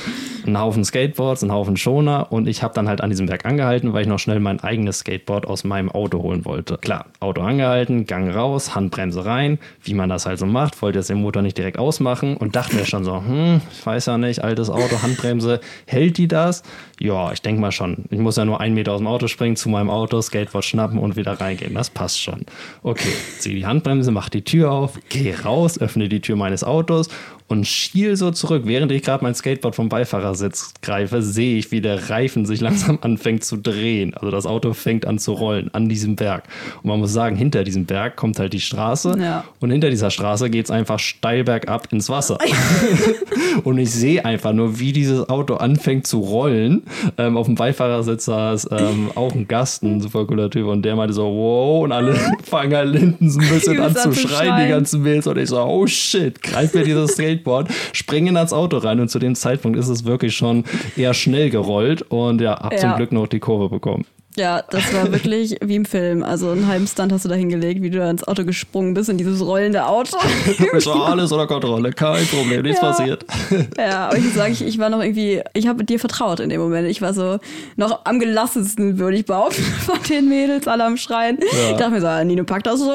Ein Haufen Skateboards, ein Haufen Schoner und ich habe dann halt an diesem Berg angehalten, weil ich noch schnell mein eigenes Skateboard aus meinem Auto holen wollte. Klar, Auto angehalten, Gang raus, Handbremse rein, wie man das halt so macht, wollte jetzt den Motor nicht direkt ausmachen und dachte mir schon so, hm, ich weiß ja nicht, altes Auto, Handbremse, hält die das? Ja, ich denke mal schon. Ich muss ja nur einen Meter aus dem Auto springen, zu meinem Auto, Skateboard schnappen und wieder reingehen. Das passt schon. Okay, ziehe die Handbremse, mach die Tür auf, gehe raus, öffne die Tür meines Autos und schiel so zurück. Während ich gerade mein Skateboard vom Beifahrersitz greife, sehe ich, wie der Reifen sich <laughs> langsam anfängt zu drehen. Also das Auto fängt an zu rollen an diesem Berg. Und man muss sagen, hinter diesem Berg kommt halt die Straße ja. und hinter dieser Straße geht es einfach steil bergab ins Wasser. <laughs> <laughs> und ich sehe einfach nur, wie dieses Auto anfängt zu rollen. Ähm, auf dem Beifahrersitz saß ähm, auch ein Gast, ein super cooler Typ, und der meinte so, wow, und alle fangen halt hinten so ein bisschen an zu schreien, die ganzen Mädels. Und ich so, oh shit, greif mir dieses Skateboard Skateboard, springen ins Auto rein und zu dem Zeitpunkt ist es wirklich schon eher schnell gerollt und ja, hab ja. zum Glück noch die Kurve bekommen. Ja, das war wirklich wie im Film. Also einen halben Stunt hast du da hingelegt, wie du da ins Auto gesprungen bist, in dieses rollende Auto. <laughs> Es war alles unter Kontrolle, kein Problem, nichts ja. passiert. <laughs> Ja, aber ich sagen, ich, ich war noch irgendwie, ich habe dir vertraut in dem Moment. Ich war so noch am gelassensten, würde ich behaupten, <laughs> von den Mädels, alle am Schreien. Ja. Ich dachte mir so, Nino, packt das schon?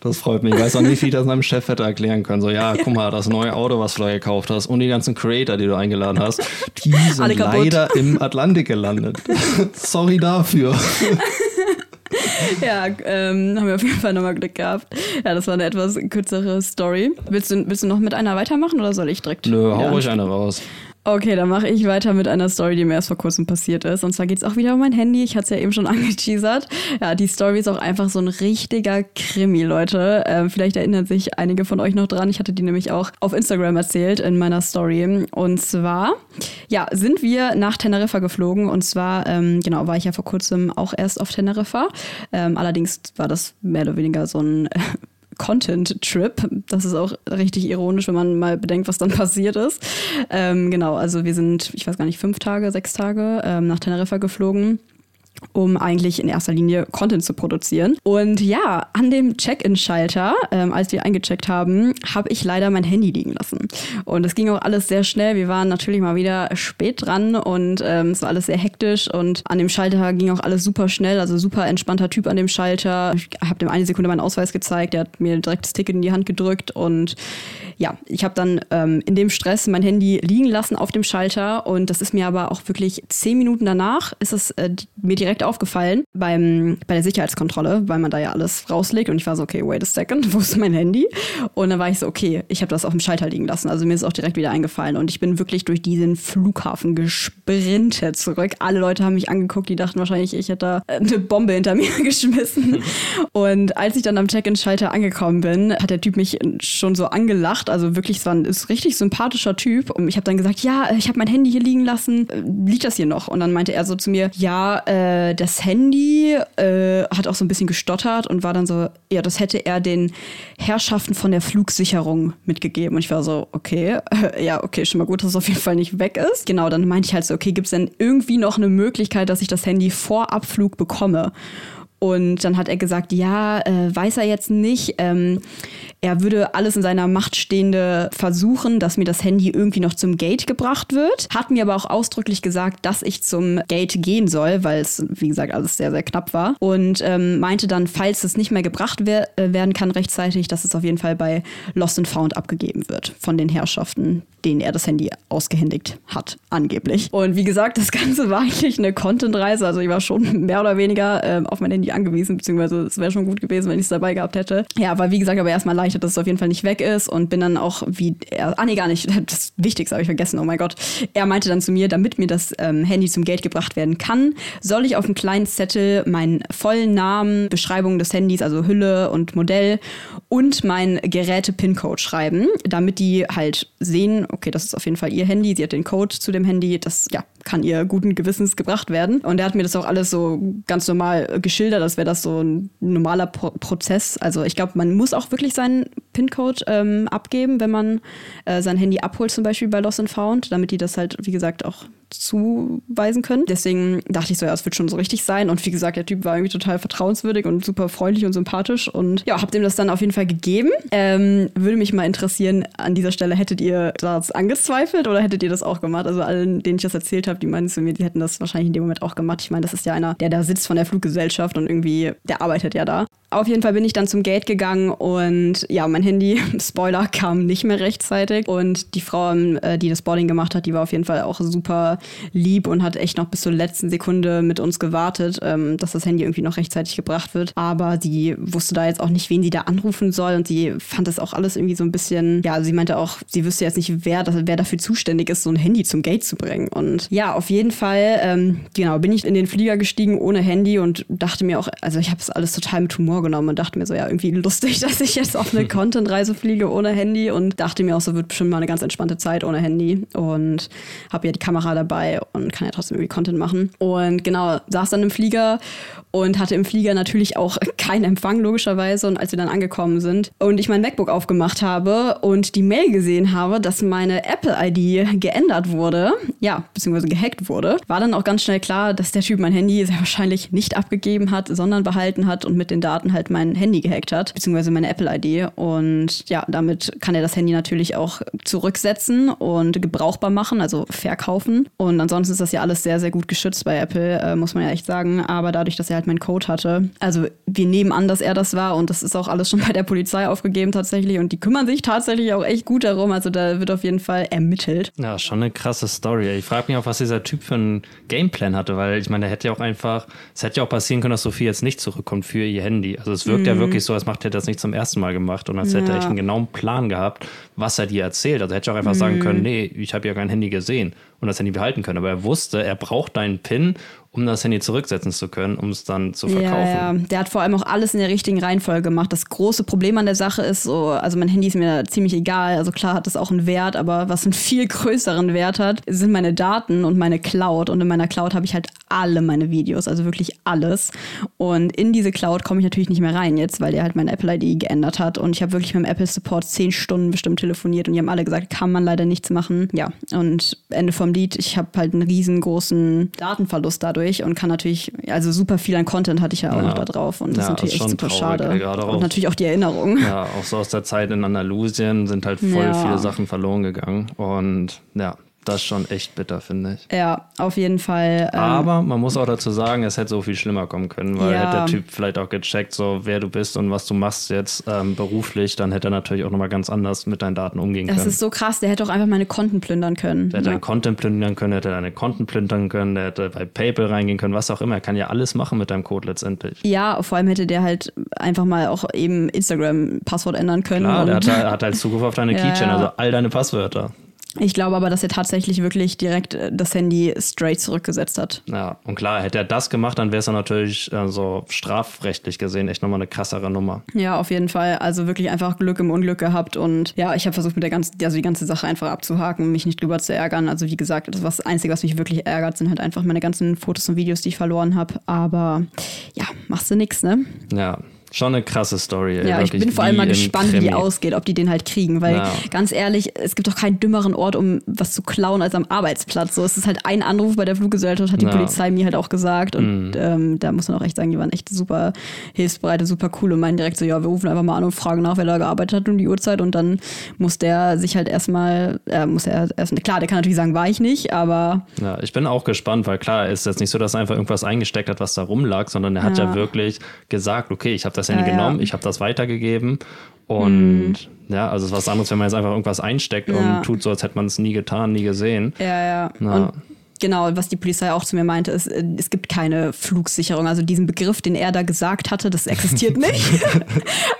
Das freut mich. Ich weiß auch nicht, wie ich das meinem Chef hätte erklären können. So, ja, guck mal, das neue Auto, was du da gekauft hast und die ganzen Creator, die du eingeladen hast, die sind leider im Atlantik gelandet. Sorry dafür. <laughs> ja, ähm, haben wir auf jeden Fall nochmal Glück gehabt. Ja, das war eine etwas kürzere Story. Willst du, willst du noch mit einer weitermachen oder soll ich direkt? Nö, hau ruhig eine raus. Okay, dann mache ich weiter mit einer Story, die mir erst vor kurzem passiert ist. Und zwar geht es auch wieder um mein Handy. Ich hatte es ja eben schon <laughs> angeteasert. Ja, die Story ist auch einfach so ein richtiger Krimi, Leute. Ähm, vielleicht erinnern sich einige von euch noch dran. Ich hatte die nämlich auch auf Instagram erzählt in meiner Story. Und zwar, ja, sind wir nach Teneriffa geflogen. Und zwar, ähm, genau, war ich ja vor kurzem auch erst auf Teneriffa. Ähm, allerdings war das mehr oder weniger so ein <laughs> Content-Trip. Das ist auch richtig ironisch, wenn man mal bedenkt, was dann <laughs> passiert ist. Ähm, genau, also wir sind, ich weiß gar nicht, fünf Tage, sechs Tage ähm, nach Teneriffa geflogen um eigentlich in erster Linie Content zu produzieren. Und ja, an dem Check-in-Schalter, ähm, als wir eingecheckt haben, habe ich leider mein Handy liegen lassen. Und es ging auch alles sehr schnell. Wir waren natürlich mal wieder spät dran und ähm, es war alles sehr hektisch. Und an dem Schalter ging auch alles super schnell, also super entspannter Typ an dem Schalter. Ich habe dem eine Sekunde meinen Ausweis gezeigt, der hat mir direkt das Ticket in die Hand gedrückt und ja, ich habe dann ähm, in dem Stress mein Handy liegen lassen auf dem Schalter und das ist mir aber auch wirklich zehn Minuten danach ist es äh, mir direkt aufgefallen beim, bei der Sicherheitskontrolle, weil man da ja alles rauslegt und ich war so, okay, wait a second, <laughs> wo ist mein Handy? Und dann war ich so, okay, ich habe das auf dem Schalter liegen lassen, also mir ist auch direkt wieder eingefallen und ich bin wirklich durch diesen Flughafen gesprintet zurück. Alle Leute haben mich angeguckt, die dachten wahrscheinlich, ich hätte da eine Bombe hinter mir <laughs> geschmissen. und als ich dann am Check-in-Schalter angekommen bin, hat der Typ mich schon so angelacht. Also wirklich, es war ein ist richtig sympathischer Typ. Und ich habe dann gesagt, ja, ich habe mein Handy hier liegen lassen. Liegt das hier noch? Und dann meinte er so zu mir, ja, äh, das Handy äh, hat auch so ein bisschen gestottert und war dann so, ja, das hätte er den Herrschaften von der Flugsicherung mitgegeben. Und ich war so, okay, äh, <laughs> ja, okay, schon mal gut, dass es auf jeden Fall nicht weg ist. Genau, dann meinte ich halt so, okay, gibt es denn irgendwie noch eine Möglichkeit, dass ich das Handy vor Abflug bekomme? Und dann hat er gesagt, ja, äh, weiß er jetzt nicht. Ähm, er würde alles in seiner Macht Stehende versuchen, dass mir das Handy irgendwie noch zum Gate gebracht wird. Hat mir aber auch ausdrücklich gesagt, dass ich zum Gate gehen soll, weil es, wie gesagt, alles sehr, sehr knapp war. Und ähm, meinte dann, falls es nicht mehr gebracht wer äh, werden kann rechtzeitig, dass es auf jeden Fall bei Lost and Found abgegeben wird von den Herrschaften, denen er das Handy ausgehändigt hat, angeblich. Und wie gesagt, das Ganze war <laughs> eigentlich eine Content-Reise. Also ich war schon mehr oder weniger äh, auf mein Handy Handy angewiesen, beziehungsweise es wäre schon gut gewesen, wenn ich es dabei gehabt hätte. Ja, aber wie gesagt, aber erstmal leichter, dass es auf jeden Fall nicht weg ist und bin dann auch wie er, ah nee, gar nicht, <laughs> das Wichtigste habe ich vergessen, oh mein Gott. Er meinte dann zu mir, damit mir das ähm, Handy zum Geld gebracht werden kann, soll ich auf einem kleinen Zettel meinen vollen Namen, Beschreibung des Handys, also Hülle und Modell und mein Geräte-PIN-Code schreiben, damit die halt sehen, okay, das ist auf jeden Fall ihr Handy, sie hat den Code zu dem Handy, das ja, kann ihr guten Gewissens gebracht werden. Und er hat mir das auch alles so ganz normal geschildert, als wäre das so ein normaler Pro Prozess. Also ich glaube, man muss auch wirklich seinen PIN-Code ähm, abgeben, wenn man äh, sein Handy abholt, zum Beispiel bei Lost and Found, damit die das halt, wie gesagt, auch zuweisen können. Deswegen dachte ich so, ja, es wird schon so richtig sein. Und wie gesagt, der Typ war irgendwie total vertrauenswürdig und super freundlich und sympathisch. Und ja, hab dem das dann auf jeden Fall gegeben. Ähm, würde mich mal interessieren, an dieser Stelle hättet ihr das angezweifelt oder hättet ihr das auch gemacht? Also allen, denen ich das erzählt habe, die meinen zu mir, die hätten das wahrscheinlich in dem Moment auch gemacht. Ich meine, das ist ja einer, der da sitzt von der Fluggesellschaft und irgendwie, der arbeitet ja da. Auf jeden Fall bin ich dann zum Gate gegangen und ja, mein Handy, <laughs> Spoiler, kam nicht mehr rechtzeitig. Und die Frau, äh, die das Boarding gemacht hat, die war auf jeden Fall auch super lieb und hat echt noch bis zur letzten Sekunde mit uns gewartet, ähm, dass das Handy irgendwie noch rechtzeitig gebracht wird. Aber sie wusste da jetzt auch nicht, wen sie da anrufen soll und sie fand das auch alles irgendwie so ein bisschen, ja, sie meinte auch, sie wüsste jetzt nicht, wer, wer dafür zuständig ist, so ein Handy zum Gate zu bringen. Und ja, auf jeden Fall, ähm, genau, bin ich in den Flieger gestiegen ohne Handy und dachte mir auch, also ich habe es alles total mit Humor genommen und dachte mir so, ja, irgendwie lustig, <laughs> dass ich jetzt auf eine <laughs> Content-Reise fliege ohne Handy und dachte mir auch, so wird bestimmt mal eine ganz entspannte Zeit ohne Handy und habe ja die Kamera dabei und kann ja trotzdem irgendwie Content machen. Und genau, saß dann im Flieger und hatte im Flieger natürlich auch <laughs> keinen Empfang, logischerweise. Und als wir dann angekommen sind und ich mein MacBook aufgemacht habe und die Mail gesehen habe, dass meine Apple-ID geändert wurde, ja, beziehungsweise gehackt wurde, war dann auch ganz schnell klar, dass der Typ mein Handy sehr wahrscheinlich nicht abgegeben hat, sondern behalten hat und mit den Daten halt mein Handy gehackt hat, beziehungsweise meine Apple-ID. Und ja, damit kann er das Handy natürlich auch zurücksetzen und gebrauchbar machen, also verkaufen. Und ansonsten ist das ja alles sehr, sehr gut geschützt bei Apple, äh, muss man ja echt sagen. Aber dadurch, dass er halt meinen Code hatte, also wir nehmen an, dass er das war und das ist auch alles schon <laughs> bei der Polizei aufgegeben tatsächlich und die kümmern sich tatsächlich auch echt gut darum. Also da wird auf jeden Fall ermittelt. Ja, schon eine krasse Story. Ich frage mich auch, was dieser Typ für einen Gameplan hatte, weil ich meine, der hätte ja auch einfach, es hätte ja auch passieren können, dass Sophie jetzt nicht zurückkommt für ihr Handy. Also es wirkt mhm. ja wirklich so, als macht er das nicht zum ersten Mal gemacht und als ja. hätte er echt einen genauen Plan gehabt, was er dir erzählt. Also hätte ich auch einfach mhm. sagen können, nee, ich habe ja kein Handy gesehen und das Handy behalten können. Aber er wusste, er braucht deinen PIN um das Handy zurücksetzen zu können, um es dann zu verkaufen. Ja, ja, der hat vor allem auch alles in der richtigen Reihenfolge gemacht. Das große Problem an der Sache ist so, also mein Handy ist mir ziemlich egal. Also klar hat das auch einen Wert, aber was einen viel <laughs> größeren Wert hat, sind meine Daten und meine Cloud. Und in meiner Cloud habe ich halt alle meine Videos, also wirklich alles. Und in diese Cloud komme ich natürlich nicht mehr rein jetzt, weil der halt meine Apple-ID geändert hat. Und ich habe wirklich mit dem Apple Support zehn Stunden bestimmt telefoniert und die haben alle gesagt, kann man leider nichts machen. Ja, und Ende vom Lied, ich habe halt einen riesengroßen Datenverlust dadurch durch und kann natürlich, also super viel an Content hatte ich ja auch ja. noch da drauf und das ja, ist natürlich echt super traurig, schade. Und natürlich auch die Erinnerung. Ja, auch so aus der Zeit in Andalusien sind halt voll ja. viele Sachen verloren gegangen und ja, das ist schon echt bitter, finde ich. Ja, auf jeden Fall. Ähm, Aber man muss auch dazu sagen, es hätte so viel schlimmer kommen können, weil ja. hätte der Typ vielleicht auch gecheckt, so wer du bist und was du machst jetzt ähm, beruflich, dann hätte er natürlich auch nochmal ganz anders mit deinen Daten umgehen können. Das ist so krass, der hätte auch einfach meine Konten plündern können. Der hätte ja. deinen Content plündern können, der hätte deine Konten plündern können, der hätte bei PayPal reingehen können, was auch immer. Er kann ja alles machen mit deinem Code letztendlich. Ja, vor allem hätte der halt einfach mal auch eben Instagram-Passwort ändern können. Klar, der hat, hat halt Zugriff auf deine <laughs> ja, Keychain, also all deine Passwörter. Ich glaube aber, dass er tatsächlich wirklich direkt äh, das Handy straight zurückgesetzt hat. Ja, und klar, hätte er das gemacht, dann wäre es natürlich äh, so strafrechtlich gesehen echt nochmal eine krassere Nummer. Ja, auf jeden Fall. Also wirklich einfach Glück im Unglück gehabt und ja, ich habe versucht, mit der ganzen, also die ganze Sache einfach abzuhaken, mich nicht drüber zu ärgern. Also wie gesagt, das was Einzige, was mich wirklich ärgert, sind halt einfach meine ganzen Fotos und Videos, die ich verloren habe. Aber ja, machst du nichts, ne? Ja, Schon eine krasse Story. Ey, ja, ich bin vor allem mal gespannt, wie die ausgeht, ob die den halt kriegen. Weil ja. ganz ehrlich, es gibt doch keinen dümmeren Ort, um was zu klauen, als am Arbeitsplatz. So, es ist halt ein Anruf bei der Fluggesellschaft, hat die ja. Polizei mir halt auch gesagt. Und mhm. ähm, da muss man auch echt sagen, die waren echt super hilfsbereit, super cool und meinen direkt so, ja, wir rufen einfach mal an und fragen nach, wer da gearbeitet hat um die Uhrzeit. Und dann muss der sich halt erstmal, äh, muss er erst, klar, der kann natürlich sagen, war ich nicht, aber. Ja, ich bin auch gespannt, weil klar, ist jetzt nicht so, dass er einfach irgendwas eingesteckt hat, was da rumlag, sondern er hat ja, wirklich gesagt, okay, ich habe das Handy ja, genommen, ja. ich habe das weitergegeben und mhm. ja, also es ist was anderes, wenn man jetzt einfach irgendwas einsteckt ja. und tut so, als hätte man es nie getan, nie gesehen. Ja, ja. Und Genau, was die Polizei auch zu mir meinte, ist, äh, es gibt keine Flugsicherung. Also diesen Begriff, den er da gesagt hatte, das existiert nicht. <laughs>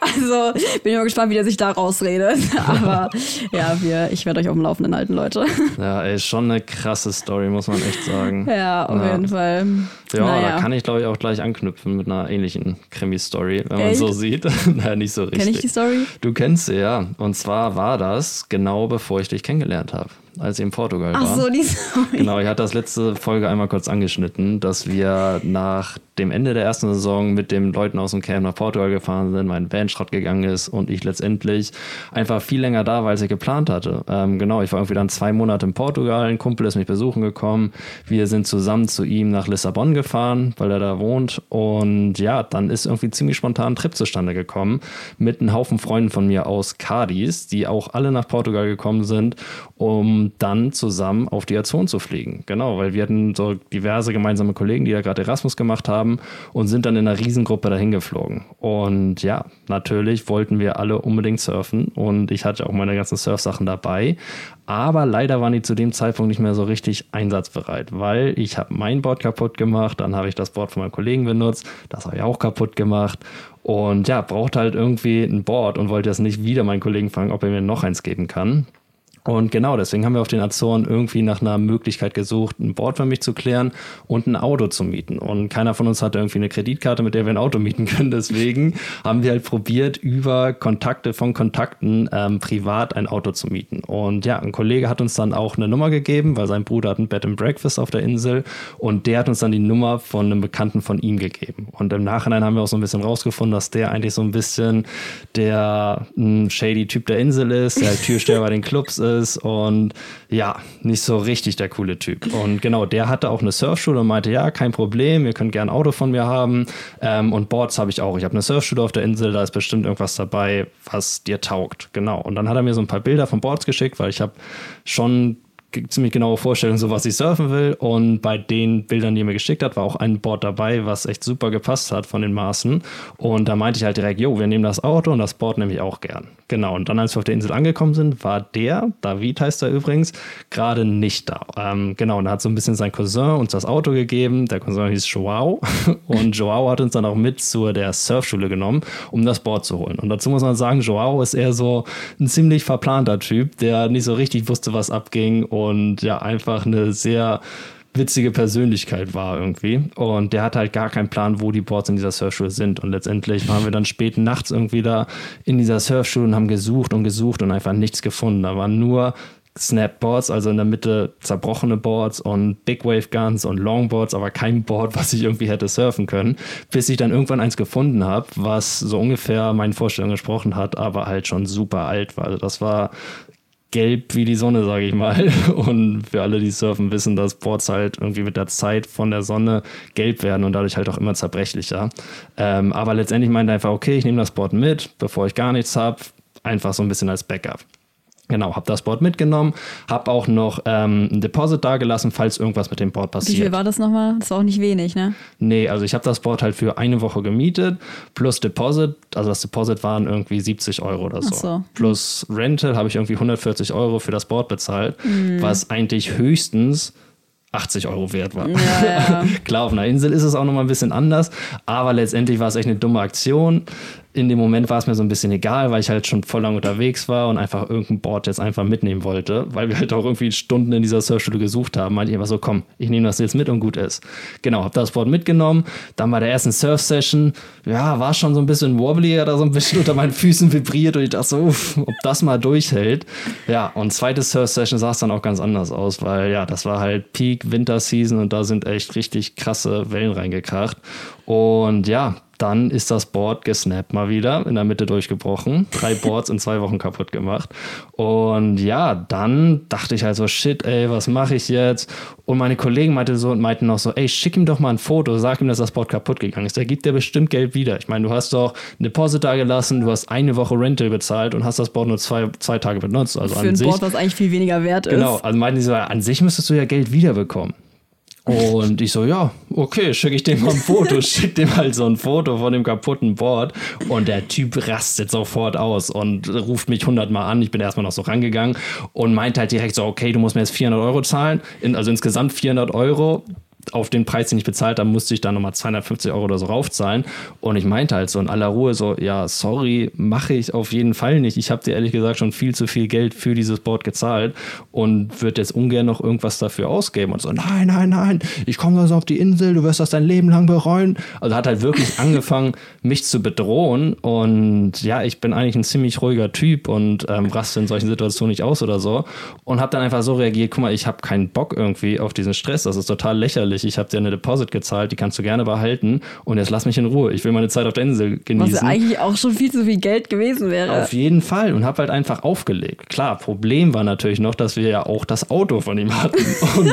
also bin ich mal gespannt, wie der sich da rausredet. <laughs> Aber ja, wir, ich werde euch auf dem Laufenden halten, Leute. Ja, ey, schon eine krasse Story, muss man echt sagen. Ja, auf ja. jeden Fall. Ja, naja. da kann ich glaube ich auch gleich anknüpfen mit einer ähnlichen Krimi-Story, wenn man so sieht. <laughs> naja, nicht so richtig. Kenn ich die Story? Du kennst sie, ja. Und zwar war das genau bevor ich dich kennengelernt habe als ich in Portugal war. Ach so, die Story. Genau, ich hatte das letzte Folge einmal kurz angeschnitten, dass wir nach dem Ende der ersten Saison mit den Leuten aus dem Camp nach Portugal gefahren sind, mein Van Schrott gegangen ist und ich letztendlich einfach viel länger da war, als ich geplant hatte. Ähm, genau, ich war irgendwie dann zwei Monate in Portugal, ein Kumpel ist mich besuchen gekommen, wir sind zusammen zu ihm nach Lissabon gefahren, weil er da wohnt und ja, dann ist irgendwie ziemlich spontan ein Trip zustande gekommen mit einem Haufen Freunden von mir aus Cadiz, die auch alle nach Portugal gekommen sind, um dann zusammen auf die Azoren zu fliegen. Genau, weil wir hatten so diverse gemeinsame Kollegen, die da gerade Erasmus gemacht haben und sind dann in einer Riesengruppe dahin geflogen. Und ja, natürlich wollten wir alle unbedingt surfen und ich hatte auch meine ganzen Surfsachen dabei. Aber leider waren die zu dem Zeitpunkt nicht mehr so richtig einsatzbereit, weil ich habe mein Board kaputt gemacht, dann habe ich das Board von meinem Kollegen benutzt, das habe ich auch kaputt gemacht und ja, brauchte halt irgendwie ein Board und wollte jetzt nicht wieder meinen Kollegen fragen, ob er mir noch eins geben kann. Und genau, deswegen haben wir auf den Azoren irgendwie nach einer Möglichkeit gesucht, ein Board für mich zu klären und ein Auto zu mieten. Und keiner von uns hatte irgendwie eine Kreditkarte, mit der wir ein Auto mieten können. Deswegen haben wir halt probiert, über Kontakte von Kontakten ähm, privat ein Auto zu mieten. Und ja, ein Kollege hat uns dann auch eine Nummer gegeben, weil sein Bruder hat ein Bed and Breakfast auf der Insel und der hat uns dann die Nummer von einem Bekannten von ihm gegeben. Und im Nachhinein haben wir auch so ein bisschen rausgefunden, dass der eigentlich so ein bisschen der ein shady Typ der Insel ist, der Türsteher bei den Clubs ist ist und ja, nicht so richtig der coole Typ. Und genau, der hatte auch eine Surfschule und meinte, ja, kein Problem, ihr könnt gerne ein Auto von mir haben. Ähm, und Boards habe ich auch. Ich habe eine Surfschule auf der Insel, da ist bestimmt irgendwas dabei, was dir taugt. Genau. Und dann hat er mir so ein paar Bilder von Boards geschickt, weil ich habe schon ziemlich genaue Vorstellung, so was ich surfen will. Und bei den Bildern, die er mir geschickt hat, war auch ein Board dabei, was echt super gepasst hat von den Maßen. Und da meinte ich halt direkt, jo, wir nehmen das Auto und das Board nehme ich auch gern. Genau. Und dann, als wir auf der Insel angekommen sind, war der, David heißt er übrigens, gerade nicht da. Ähm, genau. Und da hat so ein bisschen sein Cousin uns das Auto gegeben. Der Cousin hieß Joao. <laughs> Und Joao hat uns dann auch mit zu der Surfschule genommen, um das Board zu holen. Und dazu muss man sagen, Joao ist eher so ein ziemlich verplanter Typ, der nicht so richtig wusste, was abging und ja, einfach eine sehr witzige Persönlichkeit war irgendwie. Und der hatte halt gar keinen Plan, wo die Boards in dieser Surfschule sind. Und letztendlich waren wir dann spät nachts irgendwie da in dieser Surfschule und haben gesucht und gesucht und einfach nichts gefunden. Da waren nur Snapboards, also in der Mitte zerbrochene Boards und Big Wave Guns und Longboards, aber kein Board, was ich irgendwie hätte surfen können, bis ich dann irgendwann eins gefunden habe, was so ungefähr meinen Vorstellungen gesprochen hat, aber halt schon super alt war. Also das war gelb wie die Sonne, sage ich mal. <laughs> Und für alle, die surfen, wissen, dass Boards halt irgendwie mit der Zeit von der Sonne gelb werden und dadurch halt auch immer zerbrechlicher. Ähm, aber letztendlich meinte er einfach, okay, ich nehme das Board mit, bevor ich gar nichts habe, einfach so ein bisschen als Backup. Genau, habe das Board mitgenommen, habe auch noch ähm, ein Deposit dagelassen, falls irgendwas mit dem Board passiert. Wie viel war das nochmal? Das war auch nicht wenig, ne? Nee, also ich habe das Board halt für eine Woche gemietet, plus Deposit, also das Deposit waren irgendwie 70 Euro oder so. so. Plus Rental habe ich irgendwie 140 Euro für das Board bezahlt, mhm. was eigentlich höchstens 80 Euro wert war. Ja, ja. <laughs> Klar, auf einer Insel ist es auch nochmal ein bisschen anders, aber letztendlich war es echt eine dumme Aktion in dem Moment war es mir so ein bisschen egal, weil ich halt schon voll lang unterwegs war und einfach irgendein Board jetzt einfach mitnehmen wollte, weil wir halt auch irgendwie Stunden in dieser Surfschule gesucht haben. Meinte ich einfach so, komm, ich nehme das jetzt mit und gut ist. Genau, habe das Board mitgenommen. Dann bei der ersten Surf-Session, ja, war schon so ein bisschen wobbly, da so ein bisschen <laughs> unter meinen Füßen vibriert und ich dachte so, uff, ob das mal durchhält. Ja, und zweite Surf-Session sah es dann auch ganz anders aus, weil ja, das war halt Peak Winter Season und da sind echt richtig krasse Wellen reingekracht. Und ja, dann ist das Board gesnappt mal wieder, in der Mitte durchgebrochen. Drei <laughs> Boards in zwei Wochen kaputt gemacht. Und ja, dann dachte ich halt so, shit, ey, was mache ich jetzt? Und meine Kollegen meinte so, meinten noch so, ey, schick ihm doch mal ein Foto, sag ihm, dass das Board kaputt gegangen ist. Der gibt dir bestimmt Geld wieder. Ich meine, du hast doch ein Deposit da gelassen, du hast eine Woche Rental bezahlt und hast das Board nur zwei, zwei Tage benutzt. Also Für an ein sich, Board, was eigentlich viel weniger wert ist. Genau, also meinten die so, an sich müsstest du ja Geld wiederbekommen. Und ich so, ja, okay, schicke ich dem mal ein Foto, <laughs> schick dem halt so ein Foto von dem kaputten Board. Und der Typ rastet sofort aus und ruft mich hundertmal an. Ich bin erstmal noch so rangegangen und meint halt direkt so, okay, du musst mir jetzt 400 Euro zahlen, in, also insgesamt 400 Euro auf den Preis, den ich bezahlt habe, musste ich dann nochmal 250 Euro oder so raufzahlen. Und ich meinte halt so in aller Ruhe so, ja, sorry, mache ich auf jeden Fall nicht. Ich habe dir ehrlich gesagt schon viel zu viel Geld für dieses Board gezahlt und würde jetzt ungern noch irgendwas dafür ausgeben. Und so, nein, nein, nein, ich komme also auf die Insel, du wirst das dein Leben lang bereuen. Also hat halt wirklich <laughs> angefangen, mich zu bedrohen. Und ja, ich bin eigentlich ein ziemlich ruhiger Typ und ähm, raste in solchen Situationen nicht aus oder so. Und habe dann einfach so reagiert, guck mal, ich habe keinen Bock irgendwie auf diesen Stress. Das ist total lächerlich ehrlich, ich habe dir eine Deposit gezahlt, die kannst du gerne behalten und jetzt lass mich in Ruhe. Ich will meine Zeit auf der Insel genießen. Was eigentlich auch schon viel zu viel Geld gewesen wäre. Auf jeden Fall und habe halt einfach aufgelegt. Klar, Problem war natürlich noch, dass wir ja auch das Auto von ihm hatten. <laughs> Und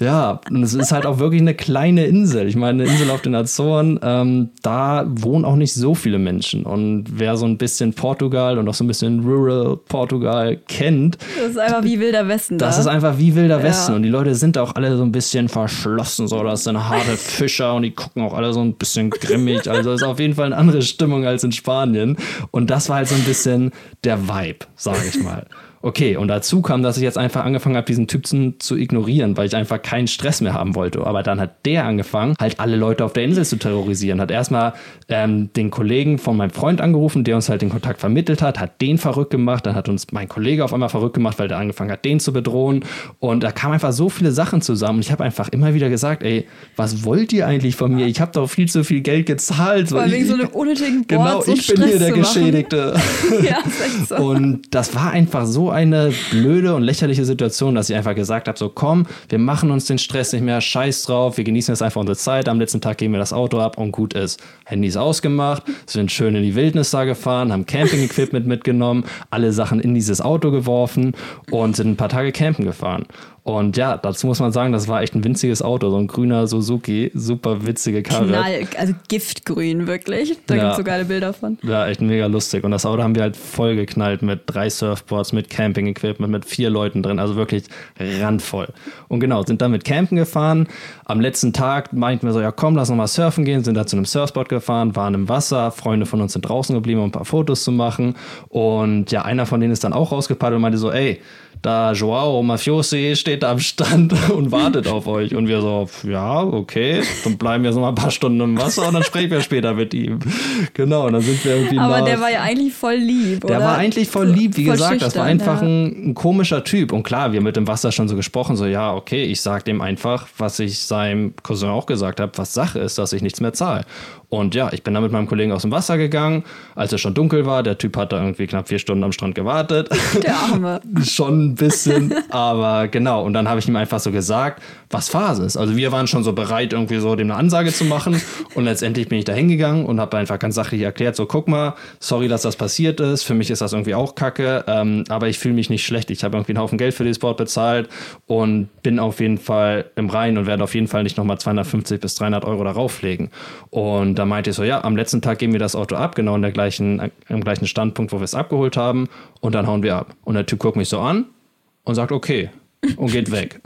ja, und es ist halt auch wirklich eine kleine Insel. Ich meine, eine Insel auf den Azoren, ähm, da wohnen auch nicht so viele Menschen. Und wer so ein bisschen Portugal und auch so ein bisschen Rural Portugal kennt. Das ist einfach wie Wilder Westen. Das da. ist einfach wie Wilder ja. Westen. Und die Leute sind auch alle so ein bisschen verschlossen Osten so, das sind harte Fischer und die gucken auch alle so ein bisschen grimmig. Also ist auf jeden Fall eine andere Stimmung als in Spanien. Und das war halt so ein bisschen der Vibe, sage ich mal. Okay, und dazu kam, dass ich jetzt einfach angefangen habe, diesen Typen zu ignorieren, weil ich einfach keinen Stress mehr haben wollte. Aber dann hat der angefangen, halt alle Leute auf der Insel zu terrorisieren. Hat erstmal ähm, den Kollegen von meinem Freund angerufen, der uns halt den Kontakt vermittelt hat, hat den verrückt gemacht. Dann hat uns mein Kollege auf einmal verrückt gemacht, weil der angefangen hat, den zu bedrohen. Und da kamen einfach so viele Sachen zusammen. Und ich habe einfach immer wieder gesagt, ey, was wollt ihr eigentlich von mir? Ich habe doch viel zu viel Geld gezahlt. Vor wegen so einem unnötigen Board Genau, ich bin hier der Geschädigte. <laughs> ja, ist echt so. Und das war einfach so eine blöde und lächerliche Situation, dass ich einfach gesagt habe: so komm, wir machen uns den Stress nicht mehr, scheiß drauf, wir genießen jetzt einfach unsere Zeit. Am letzten Tag geben wir das Auto ab und gut ist. Handys ausgemacht, sind schön in die Wildnis da gefahren, haben Camping-Equipment <laughs> mitgenommen, alle Sachen in dieses Auto geworfen und sind ein paar Tage campen gefahren. Und ja, dazu muss man sagen, das war echt ein winziges Auto, so ein grüner Suzuki, super witzige Karre. Knall, also Giftgrün, wirklich. Da Ja. gibt es so geile Bilder von. Ja, echt mega lustig. Und das Auto haben wir halt voll geknallt mit drei Surfboards, mit Camping-Equipment, mit vier Leuten drin. Also wirklich randvoll. Und genau, sind dann mit Campen gefahren. Am letzten Tag meinten wir so, ja komm, lass noch mal surfen gehen. Sind da zu einem Surfspot gefahren, waren im Wasser. Freunde von uns sind draußen geblieben, um ein paar Fotos zu machen. Und ja, einer von denen ist dann auch rausgepaddelt und meinte so, ey, da Joao Mafiosi steht da am Strand <laughs> und wartet auf euch. Und wir so, ja, okay, dann bleiben wir so mal ein paar Stunden im Wasser und dann sprechen wir später mit ihm. <laughs> Genau, und dann sind wir irgendwie Aber nach, der war ja eigentlich voll lieb, der oder? war eigentlich voll lieb, wie Voll gesagt. Das war einfach ja. ein, ein komischer Typ. Und klar, wir mit dem Wasser schon so gesprochen, so, ja, okay, ich sag dem einfach, was ich seinem Cousin auch gesagt habe, was Sache ist, dass ich nichts mehr zahle. Und ja, ich bin dann mit meinem Kollegen aus dem Wasser gegangen, als es schon dunkel war. Der Typ hat da irgendwie knapp vier Stunden am Strand gewartet. <laughs> Der Arme. <laughs> schon ein bisschen, aber genau. Und dann habe ich ihm einfach so gesagt, was Phase ist. Also wir waren schon so bereit, irgendwie so dem eine Ansage zu machen. Und letztendlich bin ich da hingegangen und habe einfach ganz sachlich erklärt, so guck mal, sorry, dass das passiert ist. Für mich ist das irgendwie auch kacke, ähm, aber ich fühle mich nicht schlecht. Ich habe irgendwie einen Haufen Geld für den Sport bezahlt und bin auf jeden Fall im Rein und werde auf jeden Fall nicht nochmal 250 bis 300 Euro darauf legen. Und da meinte ich so, ja, am letzten Tag geben wir das Auto ab, genau in der gleichen, im gleichen Standpunkt, wo wir es abgeholt haben. Und dann hauen wir ab. Und der Typ guckt mich so an und sagt, okay. Und geht weg.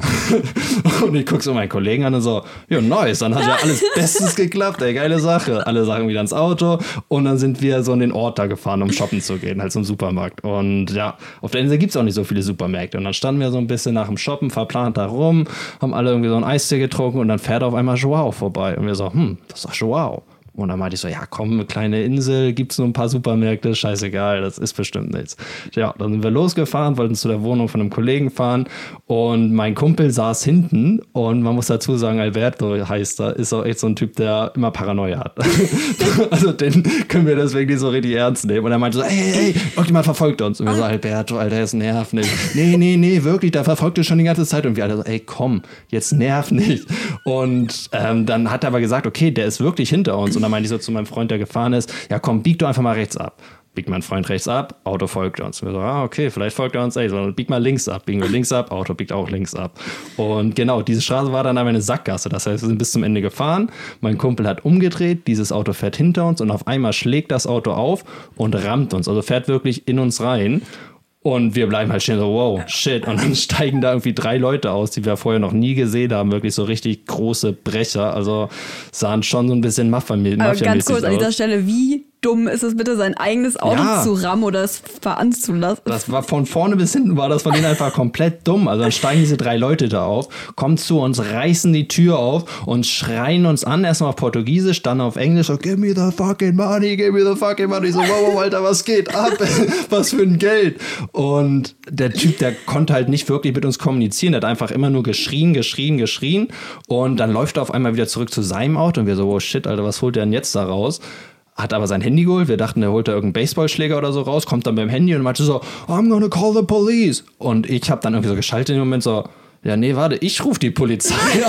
<laughs> und ich gucke so meinen Kollegen an und so, ja, nice, dann hat ja alles <laughs> bestens geklappt, ey, geile Sache. Alle Sachen wieder ins Auto und dann sind wir so in den Ort da gefahren, um shoppen zu gehen, halt zum Supermarkt. Und ja, auf der Insel gibt es auch nicht so viele Supermärkte. Und dann standen wir so ein bisschen nach dem Shoppen verplant da rum, haben alle irgendwie so einen Eistee getrunken und dann fährt auf einmal Joao vorbei. Und wir so, hm, das ist doch Joao. Und dann meinte ich so, ja komm, eine kleine Insel, gibt's nur ein paar Supermärkte, scheißegal, das ist bestimmt nichts. Ja, dann sind wir losgefahren, wollten zu der Wohnung von einem Kollegen fahren und mein Kumpel saß hinten und man muss dazu sagen, Alberto heißt er, ist auch echt so ein Typ, der immer Paranoia hat. <laughs> also den können wir deswegen nicht so richtig ernst nehmen. Und er meinte so, ey, ey, ey, irgendjemand verfolgt uns. Und wir so, Alberto, Alter, das nervt nicht. Nee, nee, nee, wirklich, der verfolgt uns schon die ganze Zeit. Und wir alle so, ey, komm, jetzt nerv nicht. Und ähm, dann hat er aber gesagt, okay, der ist wirklich hinter uns. Und dann meinte ich so zu meinem Freund, der gefahren ist, ja komm, bieg doch einfach mal rechts ab. Biegt mein Freund rechts ab, Auto folgt uns. Wir so, ah, okay, vielleicht folgt er uns, ey, sondern bieg mal links ab. Biegen wir links ab, Auto biegt auch links ab. Und genau, diese Straße war dann aber eine Sackgasse. Das heißt, wir sind bis zum Ende gefahren. Mein Kumpel hat umgedreht, dieses Auto fährt hinter uns und auf einmal schlägt das Auto auf und rammt uns. Also fährt wirklich in uns rein. Und wir bleiben halt stehen so, wow, shit. Und dann <laughs> steigen da irgendwie drei Leute aus, die wir vorher noch nie gesehen haben. Wirklich so richtig große Brecher. Also sahen schon so ein bisschen Mafia-mäßig Aber ganz kurz an dieser aus. Stelle, wie dumm ist es bitte, sein eigenes Auto Ja. zu rammen oder es fahren zu lassen? Das war von vorne bis hinten war das von denen einfach komplett dumm. Also dann steigen diese drei Leute da auf, kommen zu uns, reißen die Tür auf und schreien uns an, erstmal auf Portugiesisch, dann auf Englisch, so, give me the fucking money, give me the fucking money. Ich so, wow, wow, Alter, was geht ab? <laughs> was für ein Geld? Und der Typ, der konnte halt nicht wirklich mit uns kommunizieren, der hat einfach immer nur geschrien, geschrien, geschrien und dann läuft er auf einmal wieder zurück zu seinem Auto und wir so, oh shit, Alter, was holt der denn jetzt da raus? Hat aber sein Handy geholt. Wir dachten, er holt da irgendeinen Baseballschläger oder so raus, kommt dann beim Handy und meinte so, I'm gonna call the police. Und ich habe dann irgendwie so geschaltet in dem Moment so, ja, nee, warte, ich rufe die Polizei <laughs>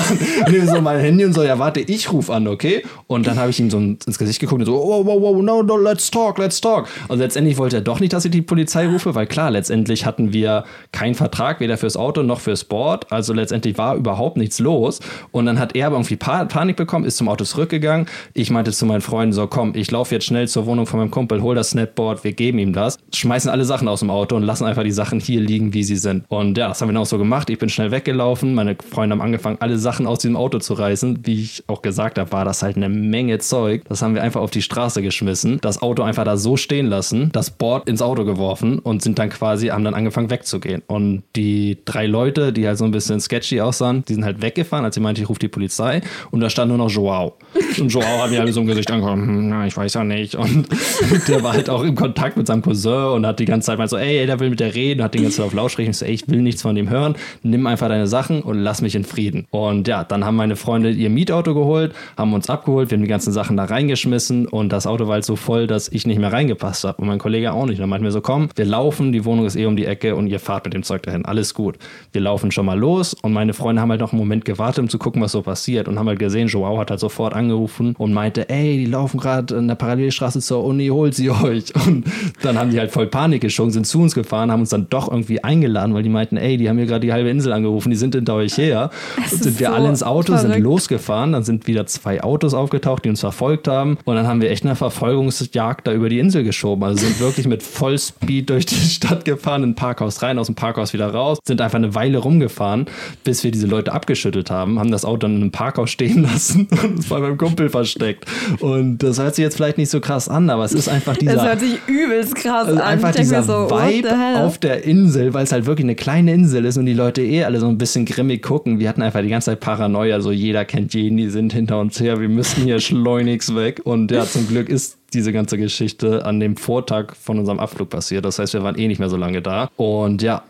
an. Nehme so mein Handy und so, ja, warte, ich rufe an, okay? Und dann habe ich ihm so ins Gesicht geguckt und so, oh, wow, wow, no, no, let's talk, let's talk. Also letztendlich wollte er doch nicht, dass ich die Polizei rufe, weil klar, letztendlich hatten wir keinen Vertrag, weder fürs Auto noch fürs Board. Also letztendlich war überhaupt nichts los. Und dann hat er aber irgendwie Pa- Panik bekommen, ist zum Auto zurückgegangen. Ich meinte zu meinen Freunden so, komm, ich laufe jetzt schnell zur Wohnung von meinem Kumpel, hol das Snapboard, wir geben ihm das, schmeißen alle Sachen aus dem Auto und lassen einfach die Sachen hier liegen, wie sie sind. Und ja, das haben wir dann auch so gemacht. Ich bin schnell weggelaufen. Meine Freunde haben angefangen, alle Sachen aus diesem Auto zu reißen. Wie ich auch gesagt habe, war das halt eine Menge Zeug. Das haben wir einfach auf die Straße geschmissen, das Auto einfach da so stehen lassen, das Board ins Auto geworfen und sind dann quasi, haben dann angefangen wegzugehen. Und die drei Leute, die halt so ein bisschen sketchy aussahen, die sind halt weggefahren, als ich meinte, ich rufe die Polizei. Und da stand nur noch Joao. Und Joao hat mir halt so im Gesicht angekommen, hm, na, ich weiß ja nicht. Und <laughs> der war halt auch im Kontakt mit seinem Cousin und hat die ganze Zeit mal so, ey, der will mit der reden, hat die ganze Zeit auf Lautsprecher. Ich so, ey, ich will nichts von dem hören. Nimm einfach deine Sachen und lass mich in Frieden. Und ja, dann haben meine Freunde ihr Mietauto geholt, haben uns abgeholt, wir haben die ganzen Sachen da reingeschmissen und das Auto war halt so voll, dass ich nicht mehr reingepasst habe und mein Kollege auch nicht. Dann meinten wir so, komm, wir laufen, die Wohnung ist eh um die Ecke und ihr fahrt mit dem Zeug dahin. Alles gut. Wir laufen schon mal los und meine Freunde haben halt noch einen Moment gewartet, um zu gucken, was so passiert und haben halt gesehen, Joao hat halt sofort angerufen und meinte, ey, die laufen gerade in der Parallelstraße zur Uni, holt sie <laughs> euch. Und dann haben die halt voll Panik geschoben, sind zu uns gefahren, haben uns dann doch irgendwie eingeladen, weil die meinten, ey, die haben hier gerade die halbe Insel angerufen angerufen, die sind hinter euch her. Und sind wir so alle ins Auto, sind verrückt. losgefahren. Dann sind wieder zwei Autos aufgetaucht, die uns verfolgt haben. Und dann haben wir echt eine Verfolgungsjagd da über die Insel geschoben. Also sind wirklich mit Vollspeed durch die <laughs> Stadt gefahren, in ein Parkhaus rein, aus dem Parkhaus wieder raus. Sind einfach eine Weile rumgefahren, bis wir diese Leute abgeschüttelt haben. Haben das Auto dann in einem Parkhaus stehen <laughs> lassen und es bei meinem Kumpel versteckt. Und das hört sich jetzt vielleicht nicht so krass an, aber es ist einfach dieser... Das hört sich übelst krass Also an. einfach dieser so, Vibe auf der Insel, weil es halt wirklich eine kleine Insel ist und die Leute eh alle so ein bisschen grimmig gucken. Wir hatten einfach die ganze Zeit Paranoia, so jeder kennt jeden, die sind hinter uns her, wir müssen hier <laughs> schleunigst weg. Und ja, zum Glück ist diese ganze Geschichte an dem Vortag von unserem Abflug passiert. Das heißt, wir waren eh nicht mehr so lange da und ja,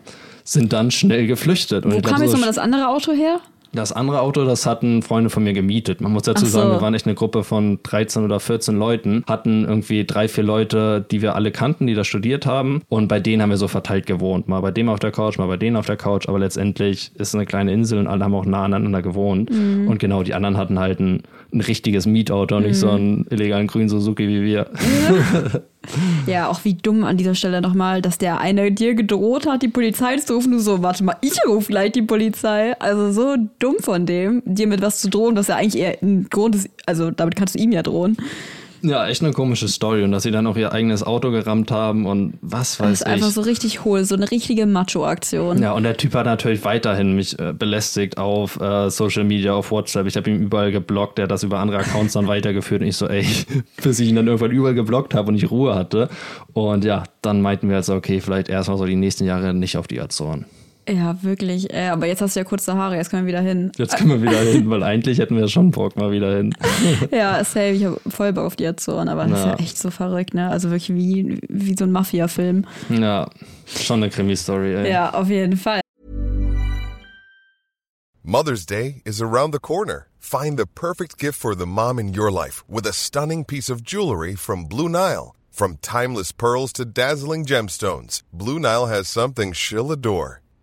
sind dann schnell geflüchtet. Und Wo kam jetzt so nochmal das andere Auto her? Das andere Auto, das hatten Freunde von mir gemietet. Man muss dazu so. sagen, wir waren echt eine Gruppe von 13 oder 14 Leuten, hatten irgendwie drei, vier Leute, die wir alle kannten, die da studiert haben. Und bei denen haben wir so verteilt gewohnt. Mal bei dem auf der Couch, mal bei denen auf der Couch. Aber letztendlich ist es eine kleine Insel und alle haben auch nah aneinander gewohnt. Mhm. Und genau, die anderen hatten halt ein, ein richtiges Mietauto und nicht so Mhm. einen illegalen grünen Suzuki wie wir. Ja, <laughs> <laughs> <laughs> auch wie dumm an dieser Stelle nochmal, dass der eine dir gedroht hat, die Polizei zu rufen. Du so, warte mal, ich rufe gleich die Polizei. Also so dumm von dem, dir mit was zu drohen, was ja eigentlich eher ein Grund ist. Also damit kannst du ihm ja drohen. Ja, echt eine komische Story. Und dass sie dann auch ihr eigenes Auto gerammt haben und was Das weiß ist ich. einfach so richtig hohl, so eine richtige Macho-Aktion. Ja, und der Typ hat natürlich weiterhin mich äh, belästigt auf äh, Social Media, auf WhatsApp. Ich habe ihn überall geblockt, der hat das über andere Accounts dann <laughs> weitergeführt und ich so, ey, <laughs> bis ich ihn dann irgendwann überall geblockt habe und ich Ruhe hatte. Und ja, dann meinten wir also, okay, vielleicht erstmal so die nächsten Jahre nicht auf die Azoren. Ja, wirklich. Äh, aber jetzt hast du ja kurze Haare, jetzt können wir wieder hin. Jetzt können wir wieder hin, weil eigentlich hätten wir schon Bock mal wieder hin. <laughs> Ja, safe, ich habe voll Bock auf die Azoren, aber das ist Ja. ja echt so verrückt, ne? Also wirklich wie, wie so ein Mafia-Film. Ja, schon eine Krimi-Story, ey. Ja, auf jeden Fall. Mother's Day is around the corner. Find the perfect gift for the mom in your life with a stunning piece of jewelry from Blue Nile. From timeless pearls to dazzling gemstones, Blue Nile has something she'll adore.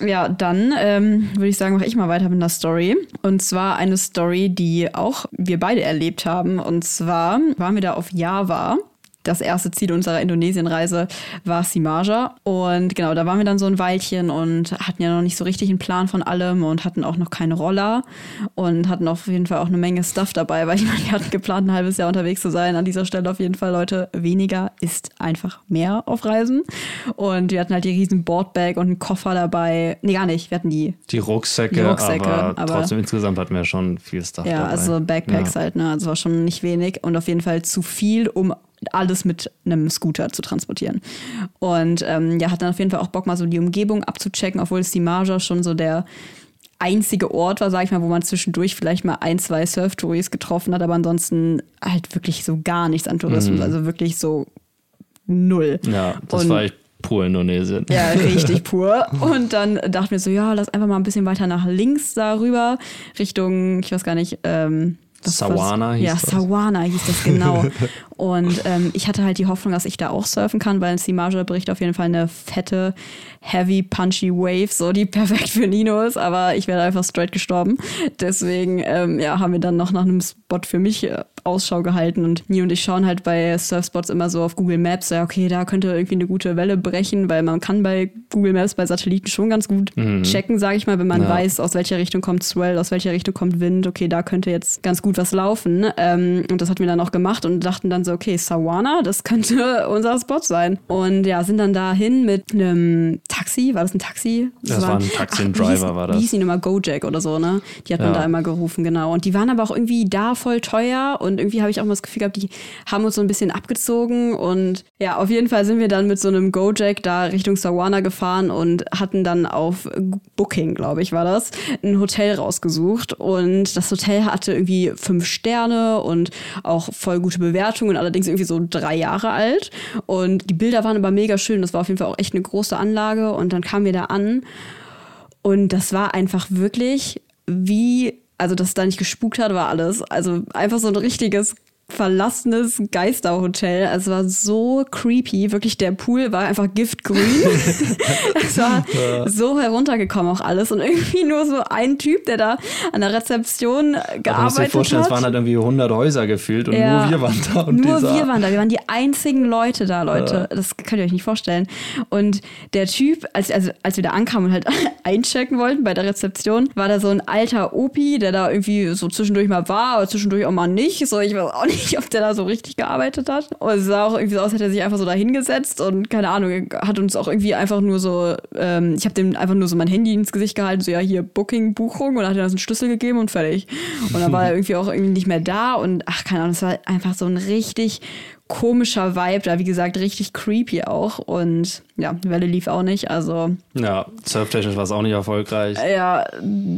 Ja, dann ähm, würde ich sagen, mache ich mal weiter mit einer Story. Und zwar eine Story, die auch wir beide erlebt haben. Und zwar waren wir da auf Java. Das erste Ziel unserer Indonesienreise war Simaja. Und genau, da waren wir dann so ein Weilchen und hatten ja noch nicht so richtig einen Plan von allem und hatten auch noch keine Roller und hatten auf jeden Fall auch eine Menge Stuff dabei, weil ich meine, wir hatten geplant, ein halbes Jahr unterwegs zu sein. An dieser Stelle auf jeden Fall, Leute, weniger ist einfach mehr auf Reisen. Und wir hatten halt die riesen Boardbag und einen Koffer dabei. Nee, gar nicht. Wir hatten die Die Rucksäcke, Die Rucksäcke, aber, aber- trotzdem insgesamt hatten wir schon viel Stuff Ja, dabei. also Backpacks Ja. halt, ne? Also war schon nicht wenig und auf jeden Fall zu viel, um alles mit einem Scooter zu transportieren. Und ähm, ja, hat dann auf jeden Fall auch Bock, mal so die Umgebung abzuchecken, obwohl es die Marja schon so der einzige Ort war, sag ich mal, wo man zwischendurch vielleicht mal ein, zwei Surf-Touris getroffen hat, aber ansonsten halt wirklich so gar nichts an Tourismus, also wirklich so null. Mhm. Ja, das Und- war echt pur Indonesien. Ja, <laughs> richtig pur. Und dann dachten wir so, ja, lass einfach mal ein bisschen weiter nach links darüber, Richtung, ich weiß gar nicht, ähm, was- Sawana was, hieß Ja, das. Sawana hieß das genau. <laughs> Und ähm, ich hatte halt die Hoffnung, dass ich da auch surfen kann, weil Simaja bricht auf jeden Fall eine fette, heavy, punchy Wave, so die <laughs> perfekt für Nino ist, aber ich wäre einfach straight gestorben. Deswegen ähm, ja, haben wir dann noch nach einem Spot für mich äh, Ausschau gehalten und Nino und ich schauen halt bei Surfspots immer so auf Google Maps, ja, okay, da könnte irgendwie eine gute Welle brechen, weil man kann bei Google Maps, bei Satelliten schon ganz gut checken, sage ich mal, wenn man Ja. weiß, aus welcher Richtung kommt Swell, aus welcher Richtung kommt Wind, okay, da könnte jetzt ganz gut was laufen. Ähm, und das hatten wir dann auch gemacht und dachten dann so, so, okay, Sawana, das könnte <laughs> unser Spot sein. Und ja, sind dann dahin mit einem Taxi. War das ein Taxi? Das, war ein Taxi, ein Driver war das. Die Nummer Gojek oder so, ne? Die hat man Ja. da immer gerufen, genau. Und die waren aber auch irgendwie da voll teuer und irgendwie habe ich auch mal das Gefühl gehabt, die haben uns so ein bisschen abgezogen und ja, auf jeden Fall sind wir dann mit so einem Gojek da Richtung Sawana gefahren und hatten dann auf Booking, glaube ich, war das, ein Hotel rausgesucht und das Hotel hatte irgendwie fünf Sterne und auch voll gute Bewertungen, allerdings irgendwie so drei Jahre alt. Und die Bilder waren aber mega schön, das war auf jeden Fall auch echt eine große Anlage. Und dann kamen wir da an. Und das war einfach wirklich wie, also dass es da nicht gespukt hat, war alles. Also einfach so ein richtiges verlassenes Geisterhotel. Es war so creepy. Wirklich, der Pool war einfach giftgrün. <laughs> es war so heruntergekommen auch alles. Und irgendwie nur so ein Typ, der da an der Rezeption Aber du musst dir gearbeitet vorstellen, hat. es waren halt irgendwie 100 Häuser gefühlt und Ja. nur wir waren da. Und Nur wir waren da. Wir waren die einzigen Leute da, Leute. Das könnt ihr euch nicht vorstellen. Und der Typ, als, also, als wir da ankamen und halt <laughs> einchecken wollten bei der Rezeption, war da so ein alter Opi, der da irgendwie so zwischendurch mal war, aber zwischendurch auch mal nicht. So, ich weiß auch nicht, ob der da so richtig gearbeitet hat. Und es sah auch irgendwie so aus, als hätte er sich einfach so da hingesetzt und keine Ahnung, hat uns auch irgendwie einfach nur so, ähm, ich habe dem einfach nur so mein Handy ins Gesicht gehalten, so ja, hier Booking, Buchung und dann hat er uns einen Schlüssel gegeben und fertig. Und dann war er <laughs> irgendwie auch irgendwie nicht mehr da und ach, keine Ahnung, es war einfach so ein richtig komischer Vibe da, wie gesagt, richtig creepy auch und ja, die Welle lief auch nicht, also Ja, surftechnisch war es auch nicht erfolgreich. ja,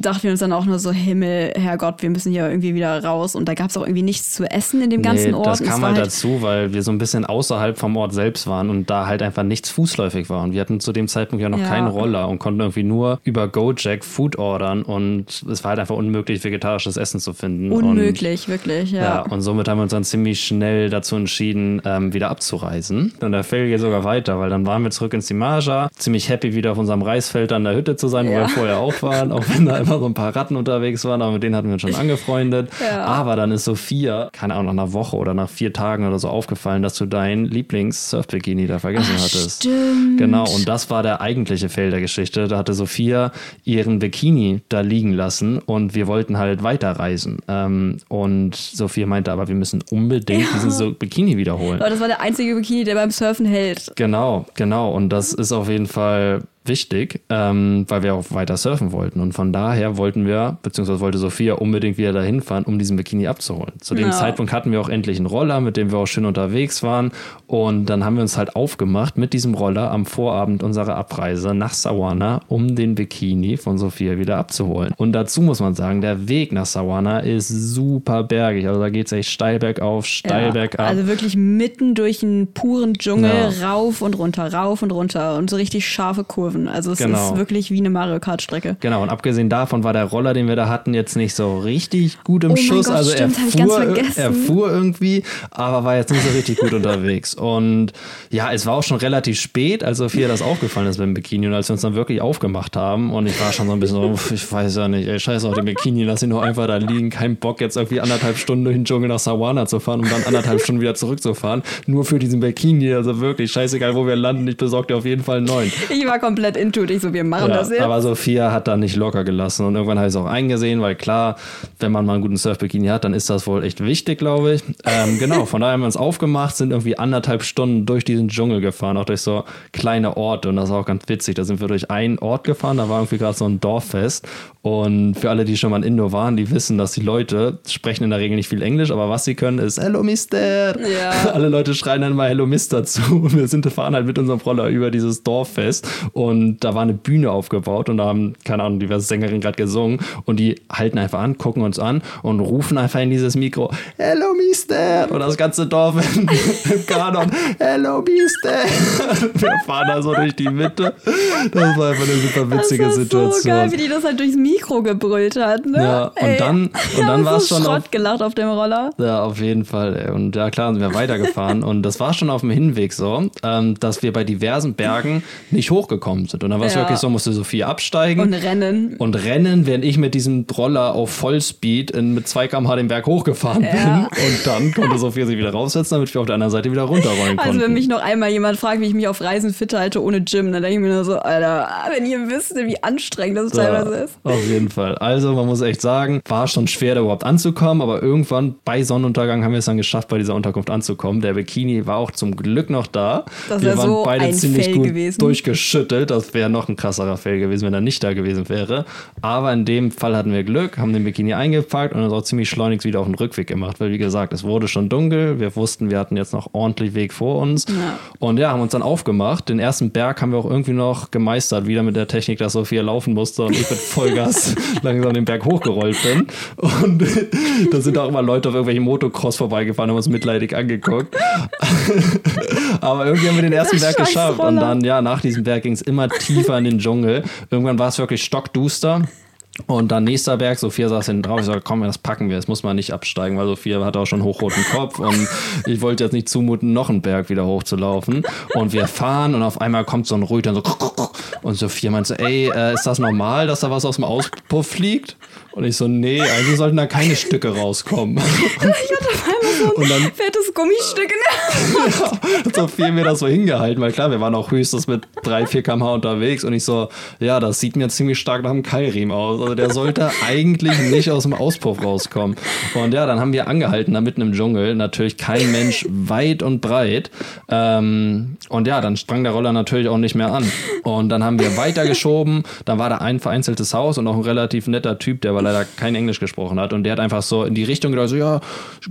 dachten wir uns dann auch nur so, Himmel, Herrgott, wir müssen hier irgendwie wieder raus und da gab es auch irgendwie nichts zu essen in dem ganzen nee, Ort. das kam war halt dazu, weil wir so ein bisschen außerhalb vom Ort selbst waren und da halt einfach nichts fußläufig war. Und wir hatten zu dem Zeitpunkt ja noch Ja. keinen Roller und konnten irgendwie nur über Gojek Food ordern und es war halt einfach unmöglich, vegetarisches Essen zu finden. Unmöglich, wirklich, Und, ja. ja. und somit haben wir uns dann ziemlich schnell dazu entschieden, ähm, wieder abzureisen. Und der Fail geht sogar weiter, weil dann waren wir zurück ins Dimaja, ziemlich happy wieder auf unserem Reisfeld an der Hütte zu sein, wo Ja. wir vorher auch waren, auch wenn da immer so ein paar Ratten unterwegs waren, aber mit denen hatten wir uns schon angefreundet. Ja. Aber dann ist Sophia, keine Ahnung, nach einer Woche oder nach vier Tagen oder so aufgefallen, dass du dein Lieblings-Surf-Bikini da vergessen hattest. stimmt. Genau, und das war der eigentliche Fail der Geschichte. Da hatte Sophia ihren Bikini da liegen lassen und wir wollten halt weiterreisen. Ähm, und Sophia meinte aber, wir müssen unbedingt diesen so Bikini wiederholen. Aber das war der einzige Bikini, der beim Surfen hält. Genau, genau. Und das ist auf jeden Fall wichtig, ähm, weil wir auch weiter surfen wollten. Und von daher wollten wir, beziehungsweise wollte Sophia unbedingt wieder dahin fahren, um diesen Bikini abzuholen. Zu dem Ja. Zeitpunkt hatten wir auch endlich einen Roller, mit dem wir auch schön unterwegs waren. Und dann haben wir uns halt aufgemacht mit diesem Roller am Vorabend unserer Abreise nach Sawana, um den Bikini von Sophia wieder abzuholen. Und dazu muss man sagen, der Weg nach Sawana ist super bergig. Also da geht es echt steil bergauf, steil Ja, bergab. Also wirklich mitten durch einen puren Dschungel, Ja. rauf und runter, rauf und runter und so richtig scharfe Kurven. Also es Genau. ist wirklich wie eine Mario Kart Strecke. Genau, und abgesehen davon war der Roller, den wir da hatten, jetzt nicht so richtig gut im Oh Schuss. Gott, also stimmt, er, fuhr, er fuhr irgendwie, aber war jetzt nicht so richtig gut <laughs> unterwegs. Und ja, es war auch schon relativ spät, als Sophia das aufgefallen ist dem Bikini und als wir uns dann wirklich aufgemacht haben. Und ich war schon so ein bisschen so, ich weiß ja nicht, ey, scheiß auf den Bikini, lass ihn doch einfach da liegen. Kein Bock, jetzt irgendwie anderthalb Stunden durch den Dschungel nach Sawana zu fahren, um dann anderthalb Stunden wieder zurückzufahren. Nur für diesen Bikini, also wirklich, scheißegal, wo wir landen, ich besorge dir auf jeden Fall einen neuen. Ich war komplett into it. Ich so, wir machen Ja, das jetzt. aber Sophia hat da nicht locker gelassen und irgendwann habe ich es auch eingesehen, weil klar, wenn man mal einen guten Surfbikini hat, dann ist das wohl echt wichtig, glaube ich. Ähm, <laughs> genau, von daher haben wir uns aufgemacht, sind irgendwie anderthalb Stunden durch diesen Dschungel gefahren, auch durch so kleine Orte und das war auch ganz witzig. Da sind wir durch einen Ort gefahren, da war irgendwie gerade so ein Dorffest und für alle, die schon mal in Indo waren, die wissen, dass die Leute sprechen in der Regel nicht viel Englisch, aber was sie können ist Hello Mister. Ja. <laughs> Alle Leute schreien dann mal Hello Mister <laughs> zu und wir sind fahren halt mit unserem Roller über dieses Dorffest und da war eine Bühne aufgebaut und da haben, keine Ahnung, diverse Sängerinnen gerade gesungen und die halten einfach an, gucken uns an und rufen einfach in dieses Mikro Hello Mister und das ganze Dorf im, im Kanon Hello Mister. Wir fahren da so durch die Mitte. Das war einfach eine super witzige das war Situation. so geil, wie die das halt durchs Mikro gebrüllt hat. Ne? Ja, und Ey. dann- und dann war's so schon auf- Schrott gelacht auf dem Roller. Ja, auf jeden Fall. Ey. Und ja, klar, sind wir weitergefahren. und das war schon auf dem Hinweg so, ähm, dass wir bei diversen Bergen nicht hochgekommen geschwommen sind. Und dann war es Ja. wirklich so, musste Sophie absteigen. Und rennen. und rennen, während ich mit diesem Roller auf Vollspeed in, mit 2 km/h den Berg hochgefahren Ja. bin. Und dann konnte Sophia sich wieder raussetzen, damit wir auf der anderen Seite wieder runterrollen Also konnten. wenn mich noch einmal jemand fragt, wie ich mich auf Reisen fit halte ohne Gym, dann denke ich mir nur so, Alter, wenn ihr wüsstet, wie anstrengend das teilweise ist. Auf jeden Fall. Also man muss echt sagen, war schon schwer, da überhaupt anzukommen, aber irgendwann bei Sonnenuntergang haben wir es dann geschafft, bei dieser Unterkunft anzukommen. Der Bikini war auch zum Glück noch da. Das wir waren so beide ein ziemlich Fail gut gewesen. durchgeschüttelt. Das wäre noch ein krasserer Fail gewesen, wenn er nicht da gewesen wäre. Aber in dem Fall hatten wir Glück, haben den Bikini eingepackt und uns auch ziemlich schleunigst wieder auf den Rückweg gemacht, weil wie gesagt, es wurde schon dunkel. Wir wussten, wir hatten jetzt noch ordentlich Weg vor uns. Und ja, haben uns dann aufgemacht. Den ersten Berg haben wir auch irgendwie noch gemeistert, wieder mit der Technik, dass Sophia laufen musste und ich mit Vollgas <laughs> langsam den Berg hochgerollt bin. Und <laughs> da sind auch immer Leute auf irgendwelchen Motocross vorbeigefahren, haben uns mitleidig angeguckt. <laughs> Aber irgendwie haben wir den ersten Berg geschafft. Und dann, ja, nach diesem Berg ging es immer tiefer in den Dschungel. Irgendwann war es wirklich stockduster. Und dann nächster Berg, Sophia saß hinten drauf. Ich sagte, komm, das packen wir, das muss man nicht absteigen, weil Sophia hatte auch schon hochroten Kopf und ich wollte jetzt nicht zumuten, noch einen Berg wieder hochzulaufen. Und wir fahren und auf einmal kommt so ein dann so und Sophia meinte so, ey, äh, ist das normal, dass da was aus dem Auspuff fliegt? Und ich so, nee, also sollten da keine Stücke rauskommen. <laughs> Und dann Fettes Gummistück in der hat Sophia mir das so hingehalten, weil klar, wir waren auch höchstens mit 3, 4 km/h unterwegs und ich so, ja, das sieht mir ziemlich stark nach einem Keilriemen aus. Also der sollte eigentlich nicht aus dem Auspuff rauskommen. Und ja, dann haben wir angehalten, da mitten im Dschungel, natürlich kein Mensch weit und breit. Ähm, und ja, dann sprang der Roller natürlich auch nicht mehr an. Und dann haben wir weitergeschoben, dann war da ein vereinzeltes Haus und auch ein relativ netter Typ, der aber leider kein Englisch gesprochen hat. Und der hat einfach so in die Richtung gedacht, so, ja,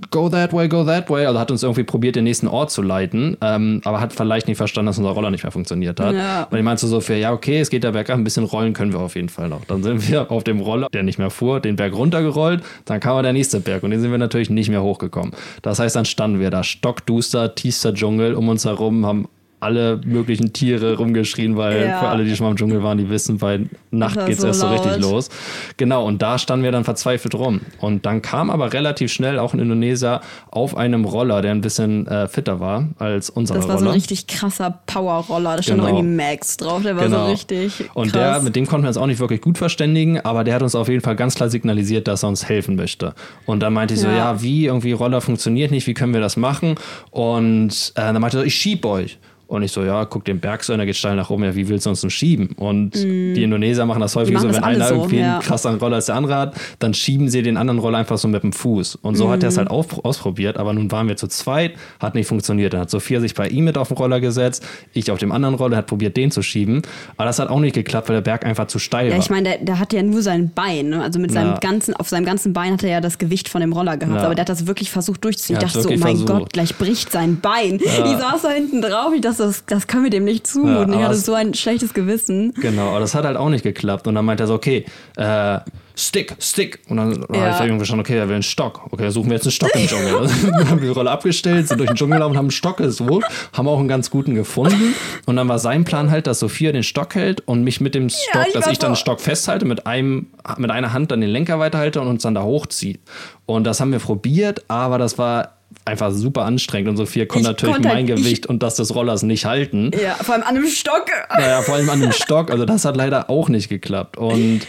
go that way, go that way. Also hat uns irgendwie probiert, den nächsten Ort zu leiten, ähm, aber hat vielleicht nicht verstanden, dass unser Roller nicht mehr funktioniert hat. Ja. Und ich meinte so für, ja, okay, es geht der bergab, ein bisschen rollen können wir auf jeden Fall noch. Dann sind wir auf dem Roller, der nicht mehr fuhr, den Berg runtergerollt, dann kam aber der nächste Berg und den sind wir natürlich nicht mehr hochgekommen. Das heißt, dann standen wir da, stockduster, tiefster Dschungel um uns herum, haben alle möglichen Tiere rumgeschrien, weil Ja. für alle, die schon mal im Dschungel waren, die wissen, bei Nacht geht's so erst so richtig laut. los. Genau, und da standen wir dann verzweifelt rum. Und dann kam aber relativ schnell auch ein Indonesier auf einem Roller, der ein bisschen äh, fitter war als unser Das war Roller. so ein richtig krasser Power-Roller. Da stand Genau. irgendwie Max drauf. Der war so richtig Und krass. der, mit dem konnten wir uns auch nicht wirklich gut verständigen, aber der hat uns auf jeden Fall ganz klar signalisiert, dass er uns helfen möchte. Und dann meinte ich so, Ja. ja, wie, irgendwie Roller funktioniert nicht, wie können wir das machen? Und äh, dann meinte er so, ich schieb euch. Und ich so, ja, guck den Berg so, und er geht steil nach oben, ja, wie willst du uns denn schieben? Und die Indonesier machen das häufig Mhm. machen so, wenn einer so, irgendwie ja. einen krasseren Roller als der andere hat, dann schieben sie den anderen Roller einfach so mit dem Fuß. Und so hat er es Mhm. halt auf, ausprobiert, aber nun waren wir zu zweit, hat nicht funktioniert. Dann hat Sophia sich bei ihm mit auf den Roller gesetzt, ich auf dem anderen Roller, hat probiert, den zu schieben. Aber das hat auch nicht geklappt, weil der Berg einfach zu steil Ja, war. ich meine, der, der hatte ja nur sein Bein. Ne? Also mit seinem Ja. ganzen, auf seinem ganzen Bein hat er ja das Gewicht von dem Roller gehabt. Ja. Aber der hat das wirklich versucht durchzuziehen. Ich dachte so, oh mein versucht. Gott, gleich bricht sein Bein. Ich saß da hinten drauf. Ich dachte, das, das können wir dem nicht Ja, zumuten. ich aber hatte so ein schlechtes Gewissen. Genau, aber das hat halt auch nicht geklappt. Und dann meinte er so, okay, äh, Stick, Stick. Und dann Ja. ja. habe ich irgendwie schon, okay, er will einen Stock. Okay, suchen wir jetzt einen Stock im Dschungel. <laughs> <laughs> dann haben wir die Rolle abgestellt, sind durch den Dschungel gelaufen, haben einen Stock gesucht, haben auch einen ganz guten gefunden. Und dann war sein Plan halt, dass Sophia den Stock hält und mich mit dem Stock, ich dass ich dann den Stock festhalte, mit, einem, mit einer Hand dann den Lenker weiterhalte und uns dann da hochzieht. Und das haben wir probiert, aber das war einfach super anstrengend und Sophia konnte Ich natürlich konnte mein halt- ich- Gewicht und das des Rollers nicht halten. Ja, vor allem an einem Stock. Naja, vor allem an dem Stock. Also das hat leider auch nicht geklappt. Und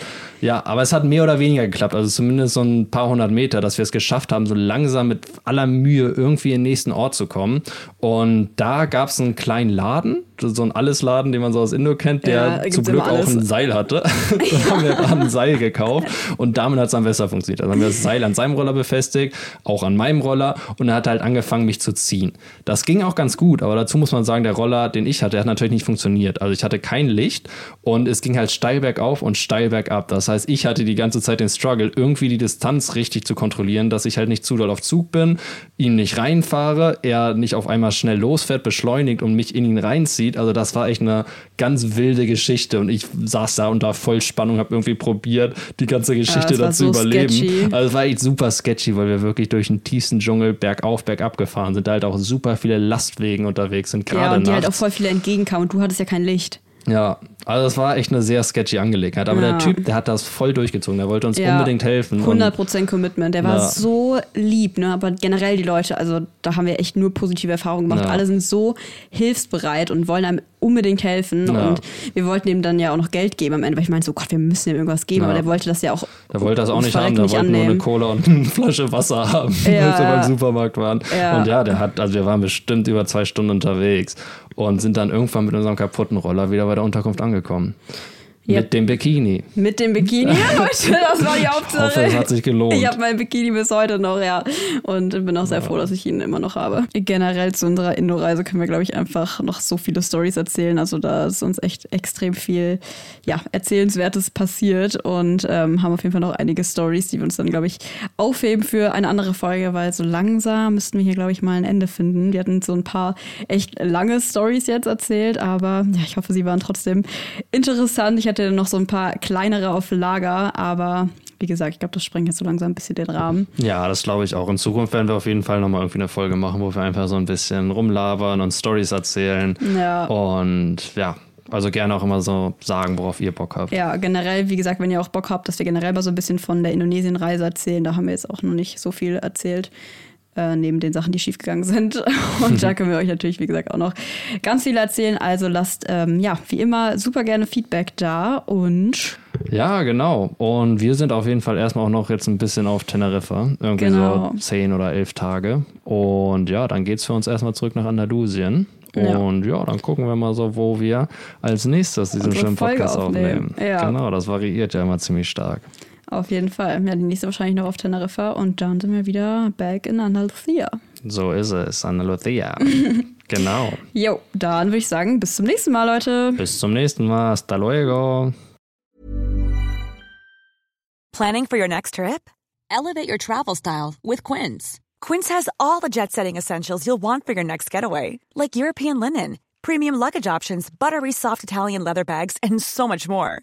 ja, aber es hat mehr oder weniger geklappt. Also zumindest so ein paar hundert Meter, dass wir es geschafft haben, so langsam mit aller Mühe irgendwie in den nächsten Ort zu kommen. Und da gab es einen kleinen Laden, so ein Allesladen, den man so aus Indo kennt, Ja, der gibt's zum Glück auch ein Seil hatte. <laughs> <laughs> Dann haben wir ein Seil gekauft und damit hat es dann besser funktioniert. Also haben wir das Seil an seinem Roller befestigt, auch an meinem Roller und er hat halt angefangen, mich zu ziehen. Das ging auch ganz gut, aber dazu muss man sagen, der Roller, den ich hatte, der hat natürlich nicht funktioniert. Also ich hatte kein Licht und es ging halt steil bergauf und steil bergab. Das heißt, ich hatte die ganze Zeit den Struggle, irgendwie die Distanz richtig zu kontrollieren, dass ich halt nicht zu doll auf Zug bin, ihn nicht reinfahre, er nicht auf einmal schnell losfährt, beschleunigt und mich in ihn reinzieht. Also das war echt eine ganz wilde Geschichte und ich saß da unter Vollspannung, habe irgendwie probiert, die ganze Geschichte war dazu so überleben. sketchy. Also es war echt super sketchy, weil wir wirklich durch den tiefsten Dschungel bergauf, bergab gefahren sind, da halt auch super viele Lastwegen unterwegs sind, Ja, gerade und die halt auch nachts. voll viele entgegenkamen. Und du hattest ja kein Licht. Ja, also das war echt eine sehr sketchy Angelegenheit. Aber Ja. der Typ, der hat das voll durchgezogen. Der wollte uns Ja, unbedingt helfen. und- 100% Commitment. Der war Ja. so lieb, ne? Aber generell die Leute, also da haben wir echt nur positive Erfahrungen gemacht. Alle sind so hilfsbereit und wollen einem unbedingt helfen. Und wir wollten ihm dann ja auch noch Geld geben am Ende, weil ich meinte so, Gott, wir müssen ihm irgendwas geben. Aber der wollte das ja auch. Der wollte das auch nicht haben, der wollte nur eine. Cola und eine Flasche Wasser haben, <laughs> als wir beim Supermarkt waren. Und ja, der hat, also wir waren bestimmt über zwei Stunden unterwegs und sind dann irgendwann mit unserem kaputten Roller wieder bei der Unterkunft angekommen. Ja. Mit dem Bikini. Mit dem Bikini, ja, <laughs> Leute, das war die Hauptsache. hoffe, es hat sich gelohnt. Ich habe mein Bikini bis heute noch, ja. Und bin auch sehr froh, dass ich ihn immer noch habe. Generell zu unserer Indo-Reise können wir, glaube ich, einfach noch so viele Stories erzählen. Also da ist uns echt extrem viel, ja, Erzählenswertes passiert und ähm, haben auf jeden Fall noch einige Stories, die wir uns dann, glaube ich, aufheben für eine andere Folge, weil so langsam müssten wir hier, glaube ich, mal ein Ende finden. Wir hatten so ein paar echt lange Stories jetzt erzählt, aber ja, ich hoffe, sie waren trotzdem interessant. Ich hatte noch so ein paar kleinere auf Lager, aber wie gesagt, ich glaube, das sprengt jetzt so langsam ein bisschen den Rahmen. Ja, das glaube ich auch. In Zukunft werden wir auf jeden Fall nochmal irgendwie eine Folge machen, wo wir einfach so ein bisschen rumlabern und Stories erzählen. Ja. Und ja, also gerne auch immer so sagen, worauf ihr Bock habt. Ja, generell, wie gesagt, wenn ihr auch Bock habt, dass wir generell mal so ein bisschen von der Indonesien-Reise erzählen, da haben wir jetzt auch noch nicht so viel erzählt. Äh, neben den Sachen, die schiefgegangen sind. <laughs> Und da <laughs> können wir euch natürlich, wie gesagt, auch noch ganz viel erzählen. Also lasst, ähm, ja, wie immer, super gerne Feedback da und Ja, genau. Und wir sind auf jeden Fall erstmal auch noch jetzt ein bisschen auf Teneriffa. Irgendwie Genau. so zehn oder elf Tage. Und ja, dann geht's für uns erstmal zurück nach Andalusien. Ja. Und ja, dann gucken wir mal so, wo wir als nächstes diesen schönen Podcast aufnehmen. aufnehmen. Ja. Genau, das variiert ja immer ziemlich stark. Auf jeden Fall. Ja, die nächste wahrscheinlich noch auf Teneriffa und dann sind wir wieder back in Andalusia. So ist es, Andalusia. <laughs> genau. Jo, dann würde ich sagen, bis zum nächsten Mal, Leute. Bis zum nächsten Mal. Hasta luego. Planning for your next trip? Elevate your travel style with Quince. Quince has all the jet setting essentials you'll want for your next getaway, like European linen, premium luggage options, buttery soft Italian leather bags, and so much more.